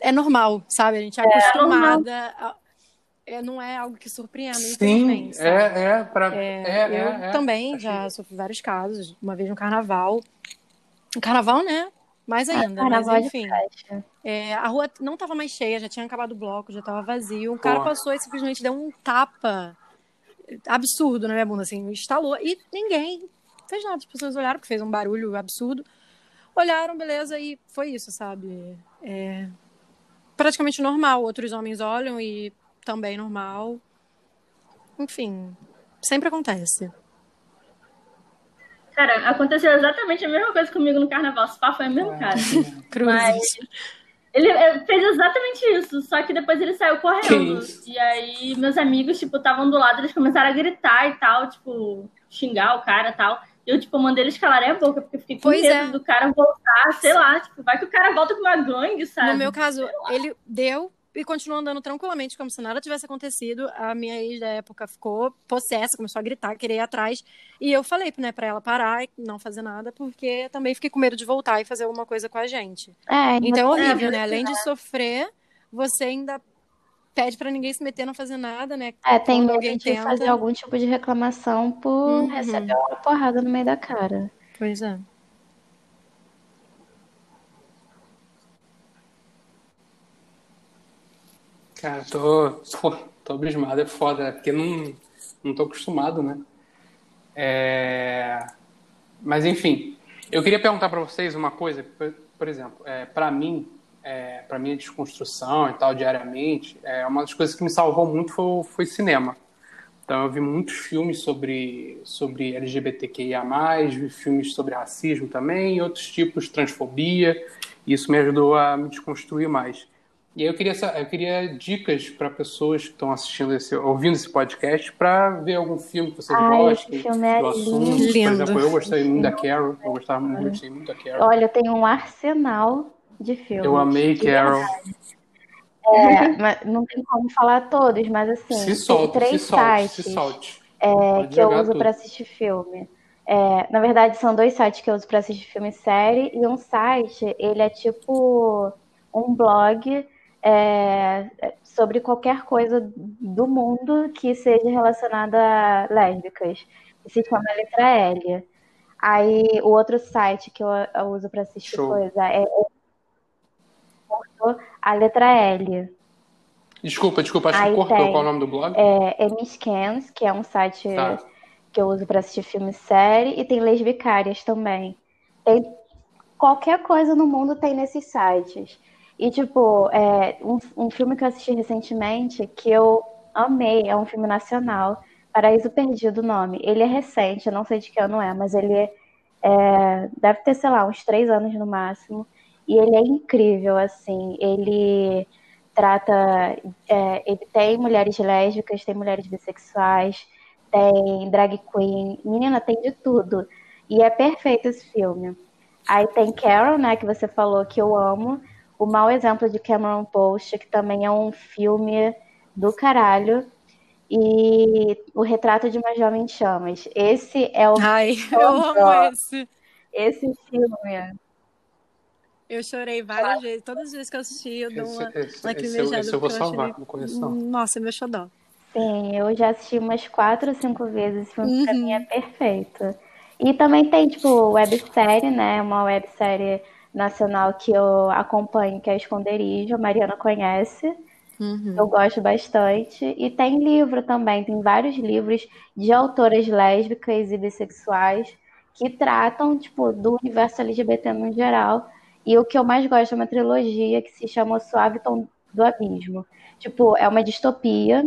É normal, sabe? A gente é, é acostumada. É é, não é algo que surpreenda, Sim, é, é, pra, é, é, Eu é, é. também já sofri vários casos. Uma vez no carnaval. No carnaval, né? Mais ainda, ah, mas enfim. É, a rua não estava mais cheia, já tinha acabado o bloco, já estava vazio. Um cara passou e simplesmente deu um tapa absurdo na minha bunda, assim, instalou. E ninguém fez nada. As pessoas olharam, que fez um barulho absurdo. Olharam, beleza, e foi isso, sabe? É praticamente normal. Outros homens olham e também normal. Enfim, sempre acontece. Cara, aconteceu exatamente a mesma coisa comigo no carnaval. Se pá, foi o mesmo cara. Cruzes. Mas Ele fez exatamente isso, só que depois ele saiu correndo. E aí meus amigos, tipo, estavam do lado, eles começaram a gritar e tal, tipo, xingar o cara e tal. Eu, tipo, mandei eles calarem a boca, porque fiquei com pois medo é. do cara voltar, sei lá, tipo, vai que o cara volta com uma gangue, sabe? No meu caso, ele deu e continuou andando tranquilamente, como se nada tivesse acontecido. A minha ex da época ficou possessa, começou a gritar, querer ir atrás. E eu falei, né, pra ela parar e não fazer nada, porque também fiquei com medo de voltar e fazer alguma coisa com a gente. É, então é horrível, é, né? Além de sofrer, você ainda pede para ninguém se meter, não fazer nada, né? É, tem medo de tenta... fazer algum tipo de reclamação por uhum. receber uma porrada no meio da cara. Pois é. Cara, tô, tô abismado, é foda, é porque não, não tô acostumado, né? É... Mas enfim, eu queria perguntar para vocês uma coisa, por, por exemplo, é, para mim, é, para minha desconstrução e tal, diariamente, é, uma das coisas que me salvou muito foi, foi cinema. Então eu vi muitos filmes sobre, sobre LGBTQIA+, vi filmes sobre racismo também, outros tipos, transfobia, e isso me ajudou a me desconstruir mais. E aí eu queria, eu queria dicas para pessoas que estão assistindo esse, ouvindo esse podcast, para ver algum filme que vocês Ai, gostem filme é do assunto. Lindo. Por exemplo, eu gostei muito da Carol, eu gostava muito, gostei muito da Carol. Olha, eu tenho um arsenal de filmes. Eu amei Carol. É, mas não tem como falar todos, mas assim, se solta, três se sites se solte. É, que eu uso para assistir filme. É, na verdade, são dois sites que eu uso para assistir filme e série, e um site, ele é tipo um blog é, sobre qualquer coisa do mundo que seja relacionada a lésbicas, se chama Letra L. Aí, o outro site que eu, eu uso para assistir Show. coisa é a letra L. Desculpa, desculpa, acho Aí que cortou. Tem, Qual é o nome do blog? É, é Scans, que é um site tá. que eu uso para assistir filme e série, e tem Lesbicárias também. Tem qualquer coisa no mundo tem nesses sites. E, tipo, é, um, um filme que eu assisti recentemente, que eu amei, é um filme nacional, Paraíso Perdido o nome. Ele é recente, eu não sei de que ano é, mas ele é, é, deve ter, sei lá, uns três anos no máximo. E ele é incrível, assim. Ele trata. É, ele tem mulheres lésbicas, tem mulheres bissexuais, tem drag queen. Menina, tem de tudo. E é perfeito esse filme. Aí tem Carol, né, que você falou que eu amo o Mau Exemplo de Cameron Post, que também é um filme do caralho. E O Retrato de uma Jovem Chamas. Esse é o. Ai, eu amo esse. Esse filme. Eu chorei várias vezes. Todas as vezes que eu assisti, eu dou uma esse, lacrimejada. Esse, eu vou salvar, não conheço não. Nossa, meu xodó. Sim, eu já assisti umas quatro ou cinco vezes. Esse filme uhum. pra mim é perfeito. E também tem, tipo, websérie, né? Uma websérie nacional que eu acompanho, que é Esconderijo, a Mariana conhece. Uhum. Eu gosto bastante. E tem livro também, tem vários livros de autoras lésbicas e bissexuais que tratam, tipo, do universo LGBT no geral. E o que eu mais gosto é uma trilogia que se chama O Suave Tom do Abismo. Tipo, é uma distopia.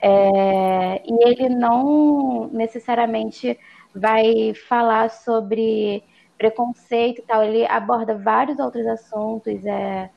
É... E ele não necessariamente vai falar sobre preconceito e tal, ele aborda vários outros assuntos, é,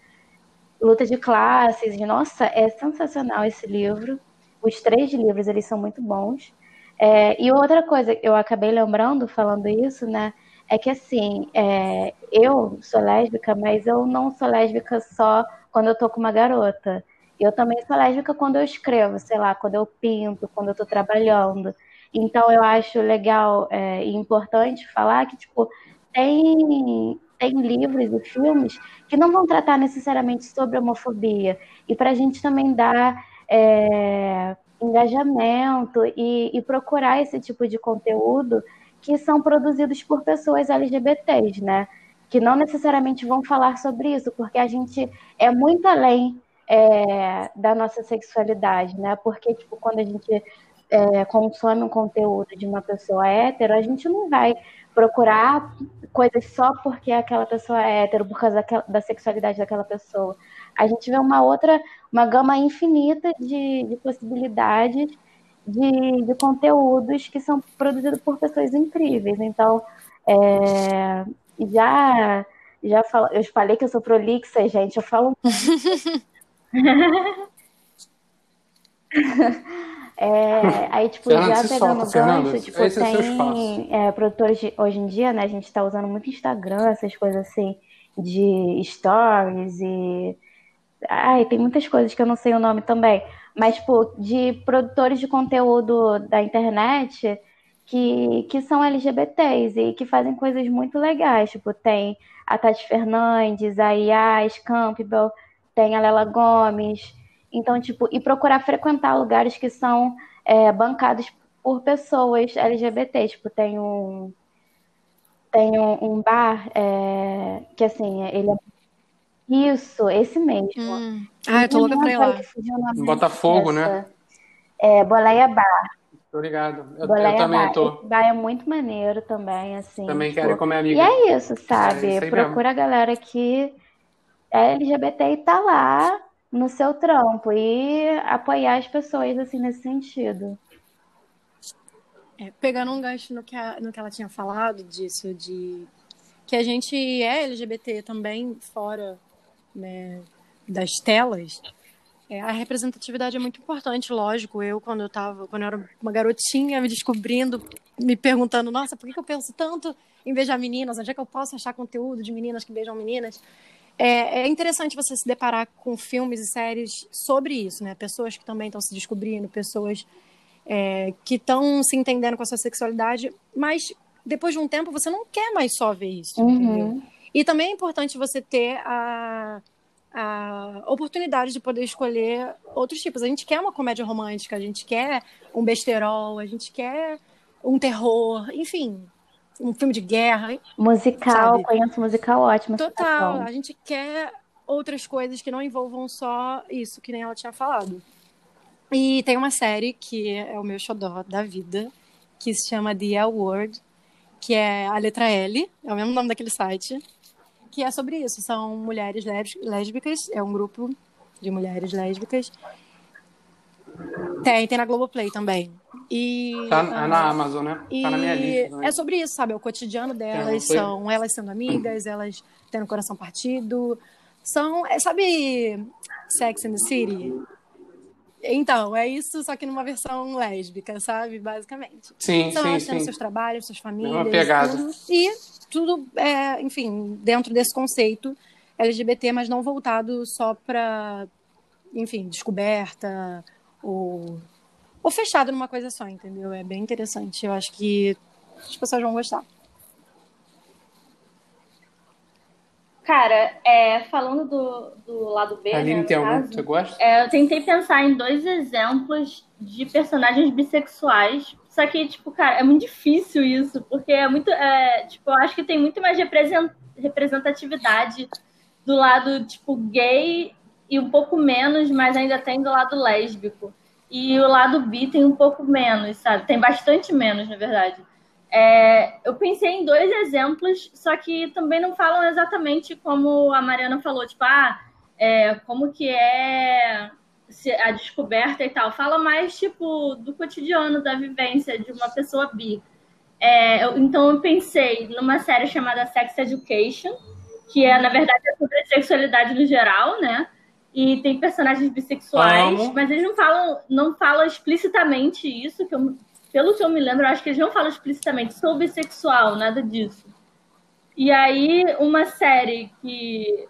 luta de classes, nossa, é sensacional esse livro. Os três livros, eles são muito bons. É, e outra coisa, eu acabei lembrando, falando isso, né, é que assim, é, eu sou lésbica, mas eu não sou lésbica só quando eu tô com uma garota. Eu também sou lésbica quando eu escrevo, sei lá, quando eu pinto, quando eu tô trabalhando. Então eu acho legal é, e importante falar que, tipo, tem, tem livros e filmes que não vão tratar necessariamente sobre homofobia. E para a gente também dar é, engajamento e, e, procurar esse tipo de conteúdo que são produzidos por pessoas LGBTs, né? Que não necessariamente vão falar sobre isso, porque a gente é muito além é, da nossa sexualidade, né? Porque, tipo, quando a gente é, consome um conteúdo de uma pessoa hétero, a gente não vai procurar coisas só porque aquela pessoa é hétero, por causa daquela, da sexualidade daquela pessoa. A gente vê uma outra, uma gama infinita de, de possibilidades de, de, conteúdos que são produzidos por pessoas incríveis. Então, é, já Já falo, eu falei que eu sou prolixa, gente. Eu falo. É, aí, tipo, Fernando já pegando o gancho, tipo, Esse é tem é, produtores de, hoje em dia, né? A gente tá usando muito Instagram, essas coisas assim, de stories e. Ai, tem muitas coisas que eu não sei o nome também. Mas, tipo, de produtores de conteúdo da internet que, que são LGBTs e que fazem coisas muito legais. Tipo, tem a Tati Fernandes, a Yas Campbell, tem a Lela Gomes. Então, tipo, e procurar frequentar lugares que são é, bancados por pessoas LGBT. Tipo, tem um, tem um, um bar é, que, assim, ele é isso, esse mesmo. Hum. Ah, eu tô louca pra ir lá. Botafogo, né? É, Boleia Bar. Tô ligado. Eu, eu também bar. tô. Esse bar é muito maneiro também, assim. Também tipo... quero comer amiga. E é isso, sabe? É isso Procura mesmo. a galera que é LGBT e tá lá no seu trampo e apoiar as pessoas assim nesse sentido. É, pegando um gancho no que, a, no que ela tinha falado disso, de que a gente é LGBT também fora né, das telas, é, a representatividade é muito importante, lógico. Eu, quando eu tava, quando eu era uma garotinha, me descobrindo, me perguntando, nossa, por que eu penso tanto em beijar meninas? Onde é que eu posso achar conteúdo de meninas que beijam meninas? É, é, interessante você se deparar com filmes e séries sobre isso, né? Pessoas que também estão se descobrindo, pessoas é, que estão se entendendo com a sua sexualidade, mas depois de um tempo você não quer mais só ver isso, uhum. entendeu? E também é importante você ter a, a oportunidade de poder escolher outros tipos. A gente quer uma comédia romântica, a gente quer um besterol, a gente quer um terror, enfim, um filme de guerra. Musical, sabe? conheço musical ótimo. Total, a gente quer outras coisas que não envolvam só isso, que nem ela tinha falado. E tem uma série que é o meu xodó da vida, que se chama The L Word, que é a letra L, é o mesmo nome daquele site, que é sobre isso. São mulheres lésbicas, é um grupo de mulheres lésbicas. Tem, tem na Globoplay também. E, tá uh, na Amazon, né? Tá na minha lista. Também. É sobre isso, sabe? É o cotidiano delas, são elas sendo amigas, elas tendo o coração partido. São, é, sabe, Sex and the City? Então, é isso, só que numa versão lésbica, sabe? Basicamente. Sim, São sim, elas tendo seus trabalhos, suas famílias. É uma pegada. Tudo, e tudo, é, enfim, dentro desse conceito LGBT, mas não voltado só para, enfim, descoberta ou, ou fechado numa coisa só, entendeu? É bem interessante. Eu acho que as pessoas vão gostar. Cara, é, falando do, do lado B, Aline, né, tem algum caso, que você gosta? É, eu tentei pensar em dois exemplos de personagens bissexuais. Só que, tipo, cara, é muito difícil isso, porque é muito. É, tipo, eu acho que tem muito mais representatividade do lado, tipo, gay e um pouco menos, mas ainda tem do lado lésbico. E o lado bi tem um pouco menos, sabe? Tem bastante menos, na verdade. É, eu pensei em dois exemplos, só que também não falam exatamente como a Mariana falou, tipo, ah, é, como que é a descoberta e tal. Fala mais, tipo, do cotidiano, da vivência de uma pessoa bi. É, eu, então eu pensei numa série chamada Sex Education, que é, na verdade, é sobre sexualidade no geral, né? E tem personagens bissexuais, Amo. mas eles não falam, não falam explicitamente isso, que eu pelo que eu me lembro, eu acho que eles não falam explicitamente, sou bissexual, nada disso. E aí, uma série que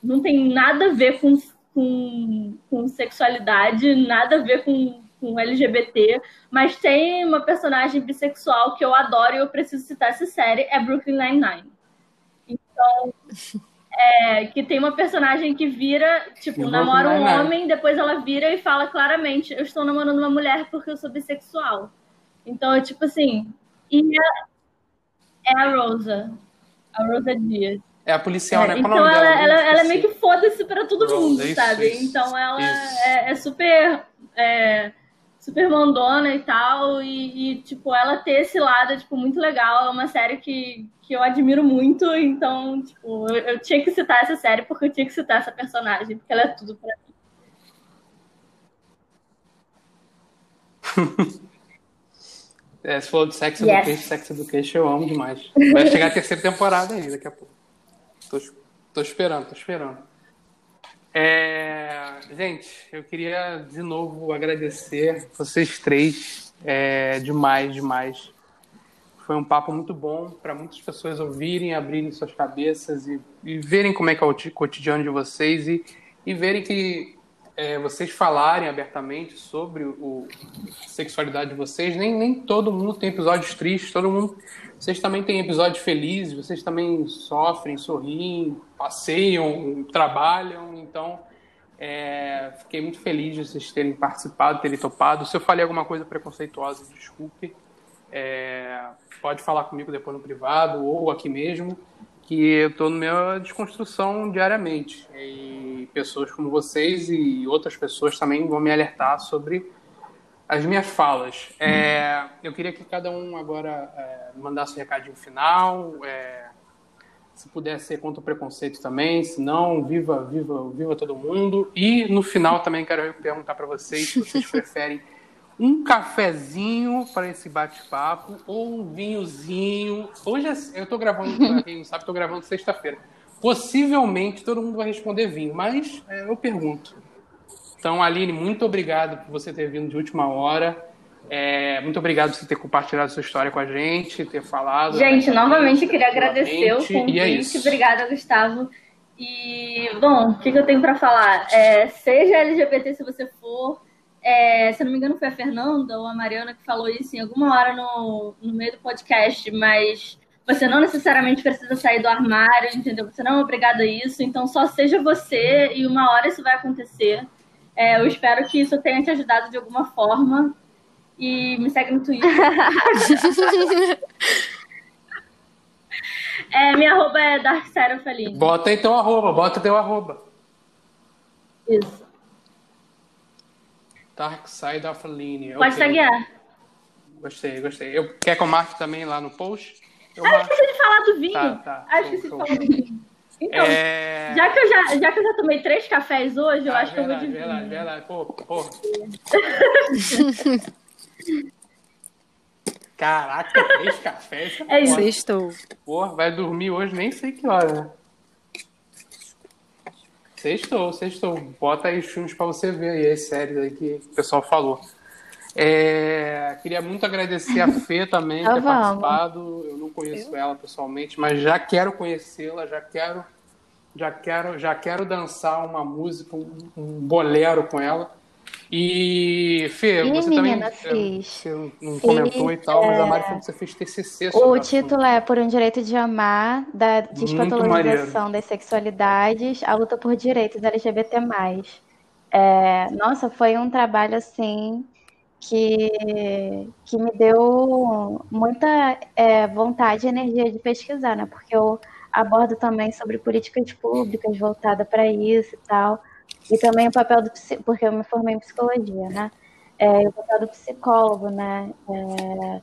não tem nada a ver com, com, com sexualidade, nada a ver com, com LGBT, mas tem uma personagem bissexual que eu adoro e eu preciso citar essa série, é Brooklyn Nine-Nine. Então, é, que tem uma personagem que vira, tipo, namora um homem, depois ela vira e fala claramente, eu estou namorando uma mulher porque eu sou bissexual. Então, é tipo assim. E é, é a Rosa. A Rosa Dias. É a policial, é, né? Então ela, ela, ela, é meio que foda-se pra todo Rosa, mundo, isso, sabe? Isso, então ela é, é, super. Super mandona e tal. E, e, tipo, ela ter esse lado tipo, muito legal. É uma série que, que eu admiro muito. Então, tipo, eu, eu tinha que citar essa série porque eu tinha que citar essa personagem, porque ela é tudo pra mim. É, se falou de Sex yes. Education, Sex Education eu amo demais. Vai chegar a terceira temporada aí daqui a pouco. Tô, tô esperando, tô esperando. É, gente, eu queria de novo agradecer vocês três. É, demais, demais. Foi um papo muito bom para muitas pessoas ouvirem, abrirem suas cabeças e, e, verem como é que é o cotidiano de vocês e, e verem que é, vocês falarem abertamente sobre o, a sexualidade de vocês. Nem, nem todo mundo tem episódios tristes, todo mundo. Vocês também têm episódios felizes, vocês também sofrem, sorriem, passeiam, trabalham. Então, é, fiquei muito feliz de vocês terem participado, terem topado. Se eu falei alguma coisa preconceituosa, desculpe. É, pode falar comigo depois no privado ou aqui mesmo que eu estou na minha desconstrução diariamente. E pessoas como vocês e outras pessoas também vão me alertar sobre as minhas falas. É, eu queria que cada um agora é, mandasse um recadinho final. É, se puder ser contra o preconceito também, se não, viva, viva, viva todo mundo. E no final também quero perguntar para vocês se vocês preferem um cafezinho para esse bate-papo ou um vinhozinho. Hoje é eu estou gravando, para quem não sabe, estou gravando sexta-feira. Possivelmente todo mundo vai responder vinho, mas é, eu pergunto. Então, Aline, muito obrigado por você ter vindo de última hora. É, muito obrigado por você ter compartilhado sua história com a gente, ter falado. Gente, novamente queria agradecer o convite. E é. Obrigada, Gustavo. E, bom, o que, que eu tenho para falar? É, seja LGBT se você for, é, se não me engano, foi a Fernanda ou a Mariana que falou isso em alguma hora no, no meio do podcast, mas você não necessariamente precisa sair do armário, entendeu? Você não é obrigado a isso, então só seja você e uma hora isso vai acontecer. É, eu espero que isso tenha te ajudado de alguma forma. E me segue no Twitter. é, minha arroba é DarkSeroFeline. Bota então arroba, bota teu arroba. Isso. Dark Side of Aline. Pode okay. taguear. Gostei, gostei. Eu, quer que eu marque também lá no post? Eu ah, marco. esqueci de falar do vinho. Tá, tá. Ah, esqueci show, de falar do vinho. Então, é... já, que eu já, já que eu já tomei três cafés hoje, eu ah, acho verdade, que eu vou de verdade, vinho. Verdade, Pô, pô. Caraca, três cafés. É isso. Porra, vai dormir hoje, nem sei que hora? Sextou, sextou. Bota aí os filmes pra você ver aí, as séries aí que o pessoal falou. É, queria muito agradecer a Fê também por ter vamos. participado. Eu não conheço eu? ela pessoalmente, mas já quero conhecê-la, já quero, já quero, já quero dançar uma música, um, um bolero com ela. E, Fê, e, você menina, também fiz. Você não comentou fiz, e tal, mas a Mari falou que você fez TCC O título é Por um Direito de Amar, da despatologização das sexualidades, a luta por direitos LGBT+. É, nossa, foi um trabalho, assim, que, que me deu muita é, vontade e energia de pesquisar, né? Porque eu abordo também sobre políticas públicas voltada para isso e tal. E também o papel do porque eu me formei em psicologia, né? É, o papel do psicólogo, né? É,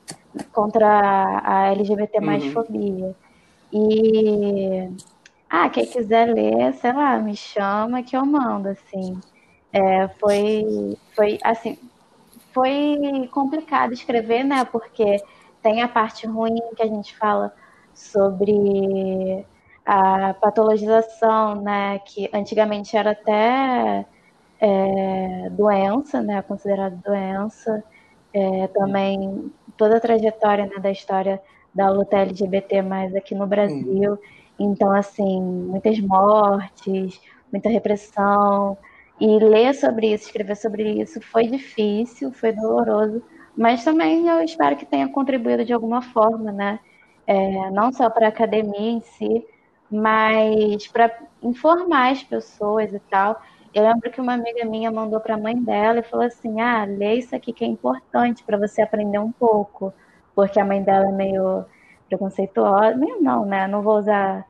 contra a LGBT mais uhum. fobia. E ah, quem quiser ler, sei lá, me chama que eu mando, assim. É, foi, foi assim, foi complicado escrever, né? Porque tem a parte ruim que a gente fala sobre a patologização, né, que antigamente era até é, doença, né, considerada doença, é, também toda a trajetória né, da história da luta LGBT mais aqui no Brasil, então assim muitas mortes, muita repressão. E ler sobre isso, escrever sobre isso foi difícil, foi doloroso, mas também eu espero que tenha contribuído de alguma forma, né, é, não só para a academia em si, mas para informar as pessoas e tal. Eu lembro que uma amiga minha mandou para a mãe dela e falou assim: "Ah, lê isso aqui que é importante para você aprender um pouco", porque a mãe dela é meio preconceituosa, meio não, né? Não vou usar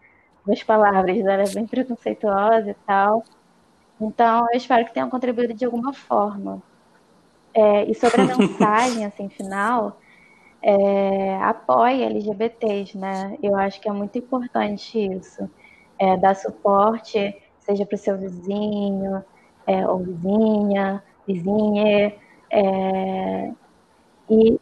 as palavras, ela é bem preconceituosa e tal. Então, eu espero que tenha contribuído de alguma forma. É, e sobre a mensagem, assim, final, é, apoie LGBTs, né? Eu acho que é muito importante isso. É, dar suporte, seja para o seu vizinho, é, ou vizinha, vizinha, é, e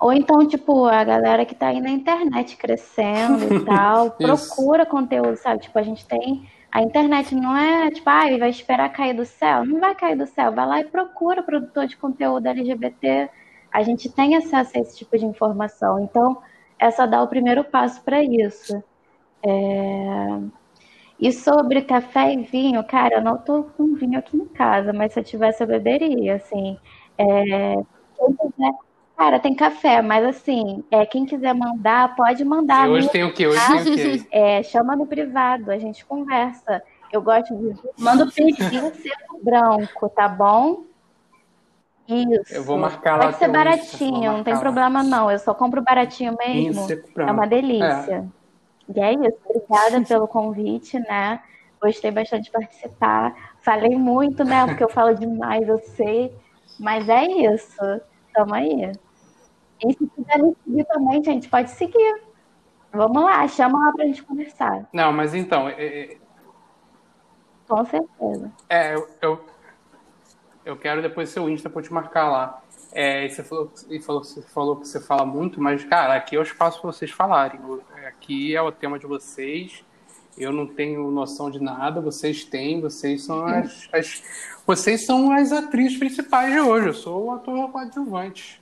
Ou então, tipo, a galera que tá aí na internet crescendo e tal, procura conteúdo, sabe? Tipo, a gente tem. A internet não é tipo, ah, vai esperar cair do céu. Não vai cair do céu. Vai lá e procura produtor de conteúdo LGBT. A gente tem acesso a esse tipo de informação. Então, é só dar o primeiro passo para isso. É... E sobre café e vinho, cara, eu não tô com vinho aqui em casa, mas se eu tivesse, eu beberia, assim. É... Quem quiser Cara, tem café, mas assim, é, quem quiser mandar, pode mandar. E hoje tem o quê? Hoje tem o quê? É, chama no privado, a gente conversa. Eu gosto de. Manda o seco branco, tá bom? Isso. Eu vou marcar lá. Pode ser baratinho, não tem lá. problema não. Eu só compro baratinho mesmo. É uma delícia. É. E é isso. Obrigada pelo convite, né? Gostei bastante de participar. Falei muito, né? Porque eu falo demais, eu sei. Mas é isso. Tamo aí. E se quiser me seguir também, gente, pode seguir. Vamos lá, chama lá pra gente conversar. Não, mas então. É... é Com certeza. É, eu, eu, eu quero depois seu Insta pra te marcar lá. É, você, falou, falou, você falou que você fala muito, mas, cara, aqui é o espaço pra vocês falarem. Aqui é o tema de vocês. Eu não tenho noção de nada, vocês têm, vocês são as, as vocês são as atrizes principais de hoje. Eu sou o ator coadjuvante.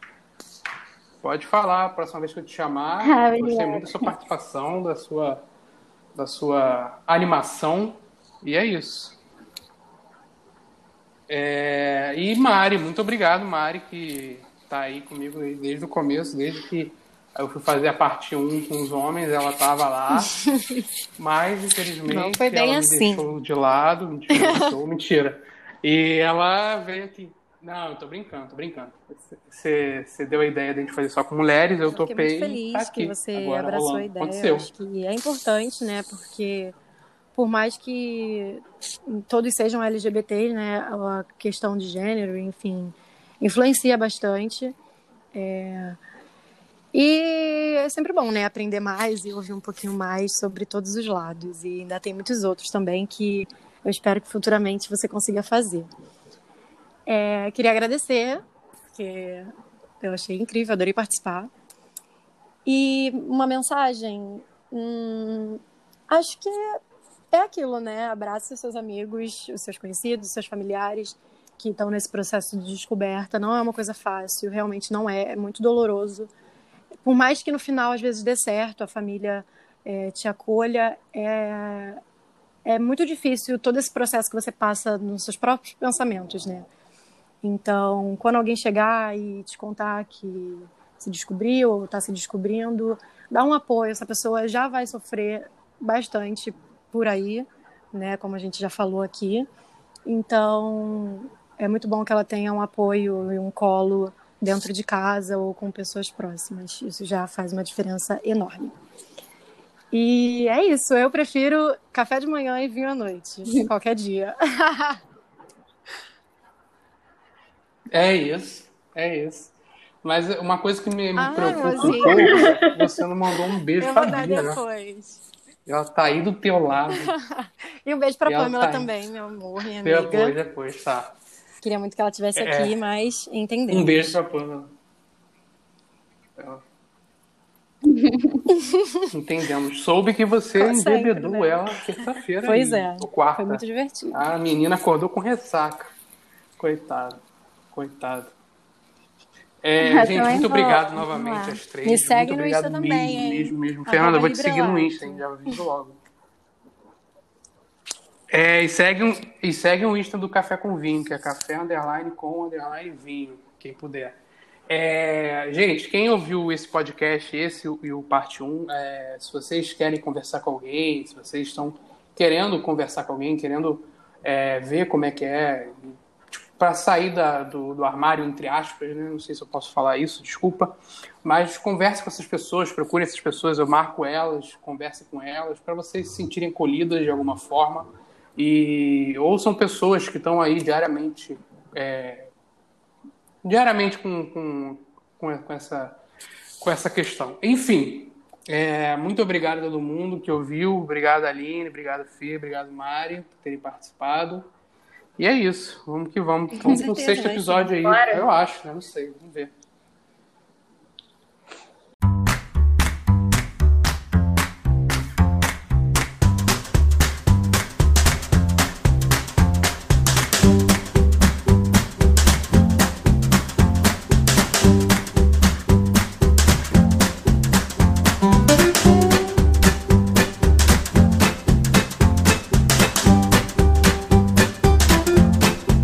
Pode falar a próxima vez que eu te chamar. Ah, Gostei muito da sua participação, da sua, da sua animação. E é isso. É... E Mari, muito obrigado, Mari, que está aí comigo desde o começo, desde que eu fui fazer a parte 1 com os homens, ela estava lá. mas, infelizmente, Não foi bem ela assim. me deixou de lado. Mentira, mentira. E ela veio aqui. Não, eu tô brincando, tô brincando. Você, deu a ideia de a gente fazer só com mulheres, eu, eu topei. muito feliz tá que você Agora, abraçou rolando. a ideia. Aconteceu. acho que é importante, né? Porque por mais que todos sejam LGBT, né? A questão de gênero, enfim, influencia bastante. É... E é sempre bom, né? Aprender mais e ouvir um pouquinho mais sobre todos os lados. E ainda tem muitos outros também que eu espero que futuramente você consiga fazer. É, queria agradecer, porque eu achei incrível, adorei participar. E uma mensagem, hum, acho que é aquilo, né? Abrace seus amigos, os seus conhecidos, os seus familiares que estão nesse processo de descoberta. Não é uma coisa fácil, realmente não é, é muito doloroso. Por mais que no final às vezes dê certo, a família é, te acolha, é, é muito difícil todo esse processo que você passa nos seus próprios pensamentos, né? Então, quando alguém chegar e te contar que se descobriu ou está se descobrindo, dá um apoio. Essa pessoa já vai sofrer bastante por aí, né? Como a gente já falou aqui. Então, é muito bom que ela tenha um apoio e um colo dentro de casa ou com pessoas próximas. Isso já faz uma diferença enorme. E é isso, eu prefiro café de manhã e vinho à noite, qualquer dia. é isso, é isso. Mas uma coisa que me, me ah, preocupa um pouco é você não mandou um beijo eu pra Bia, né? depois. Ela tá aí do teu lado. e um beijo pra Pamela tá também, meu amor, minha amiga. Depois, depois, tá. Queria muito que ela estivesse é. aqui, mas entendeu. Um beijo pra Pamela. Entendemos. Soube que você Consegue, embebedou né? ela terça-feira. Pois aí, é. O quarto. Foi muito divertido. A menina acordou com ressaca. Coitado. Coitado. É, gente, muito vou. obrigado novamente às três. Me segue muito no Insta mesmo, também, mesmo, mesmo, mesmo. Fernanda, eu vou te seguir no Insta, hein? Já aviso logo. É, e segue, e segue o Insta do Café com Vinho, que é café underline com underline vinho, quem puder. É, gente, quem ouviu esse podcast, esse e o parte 1, é, se vocês querem conversar com alguém, se vocês estão querendo conversar com alguém, querendo é, ver como é que é, para sair da, do, do, armário, entre aspas, né? não sei se eu posso falar isso, desculpa, mas converse com essas pessoas, procure essas pessoas, eu marco elas, converse com elas, para vocês se sentirem colhidas de alguma forma. E ou são pessoas que estão aí diariamente é, diariamente com, com, com, essa, com essa questão. Enfim, é, muito obrigado a todo mundo que ouviu. Obrigado, Aline. Obrigado, Fê. Obrigado, Mari, por terem participado. E é isso. Vamos que vamos. Vamos pro sexto episódio aí. Eu acho, né? Não sei. Vamos ver.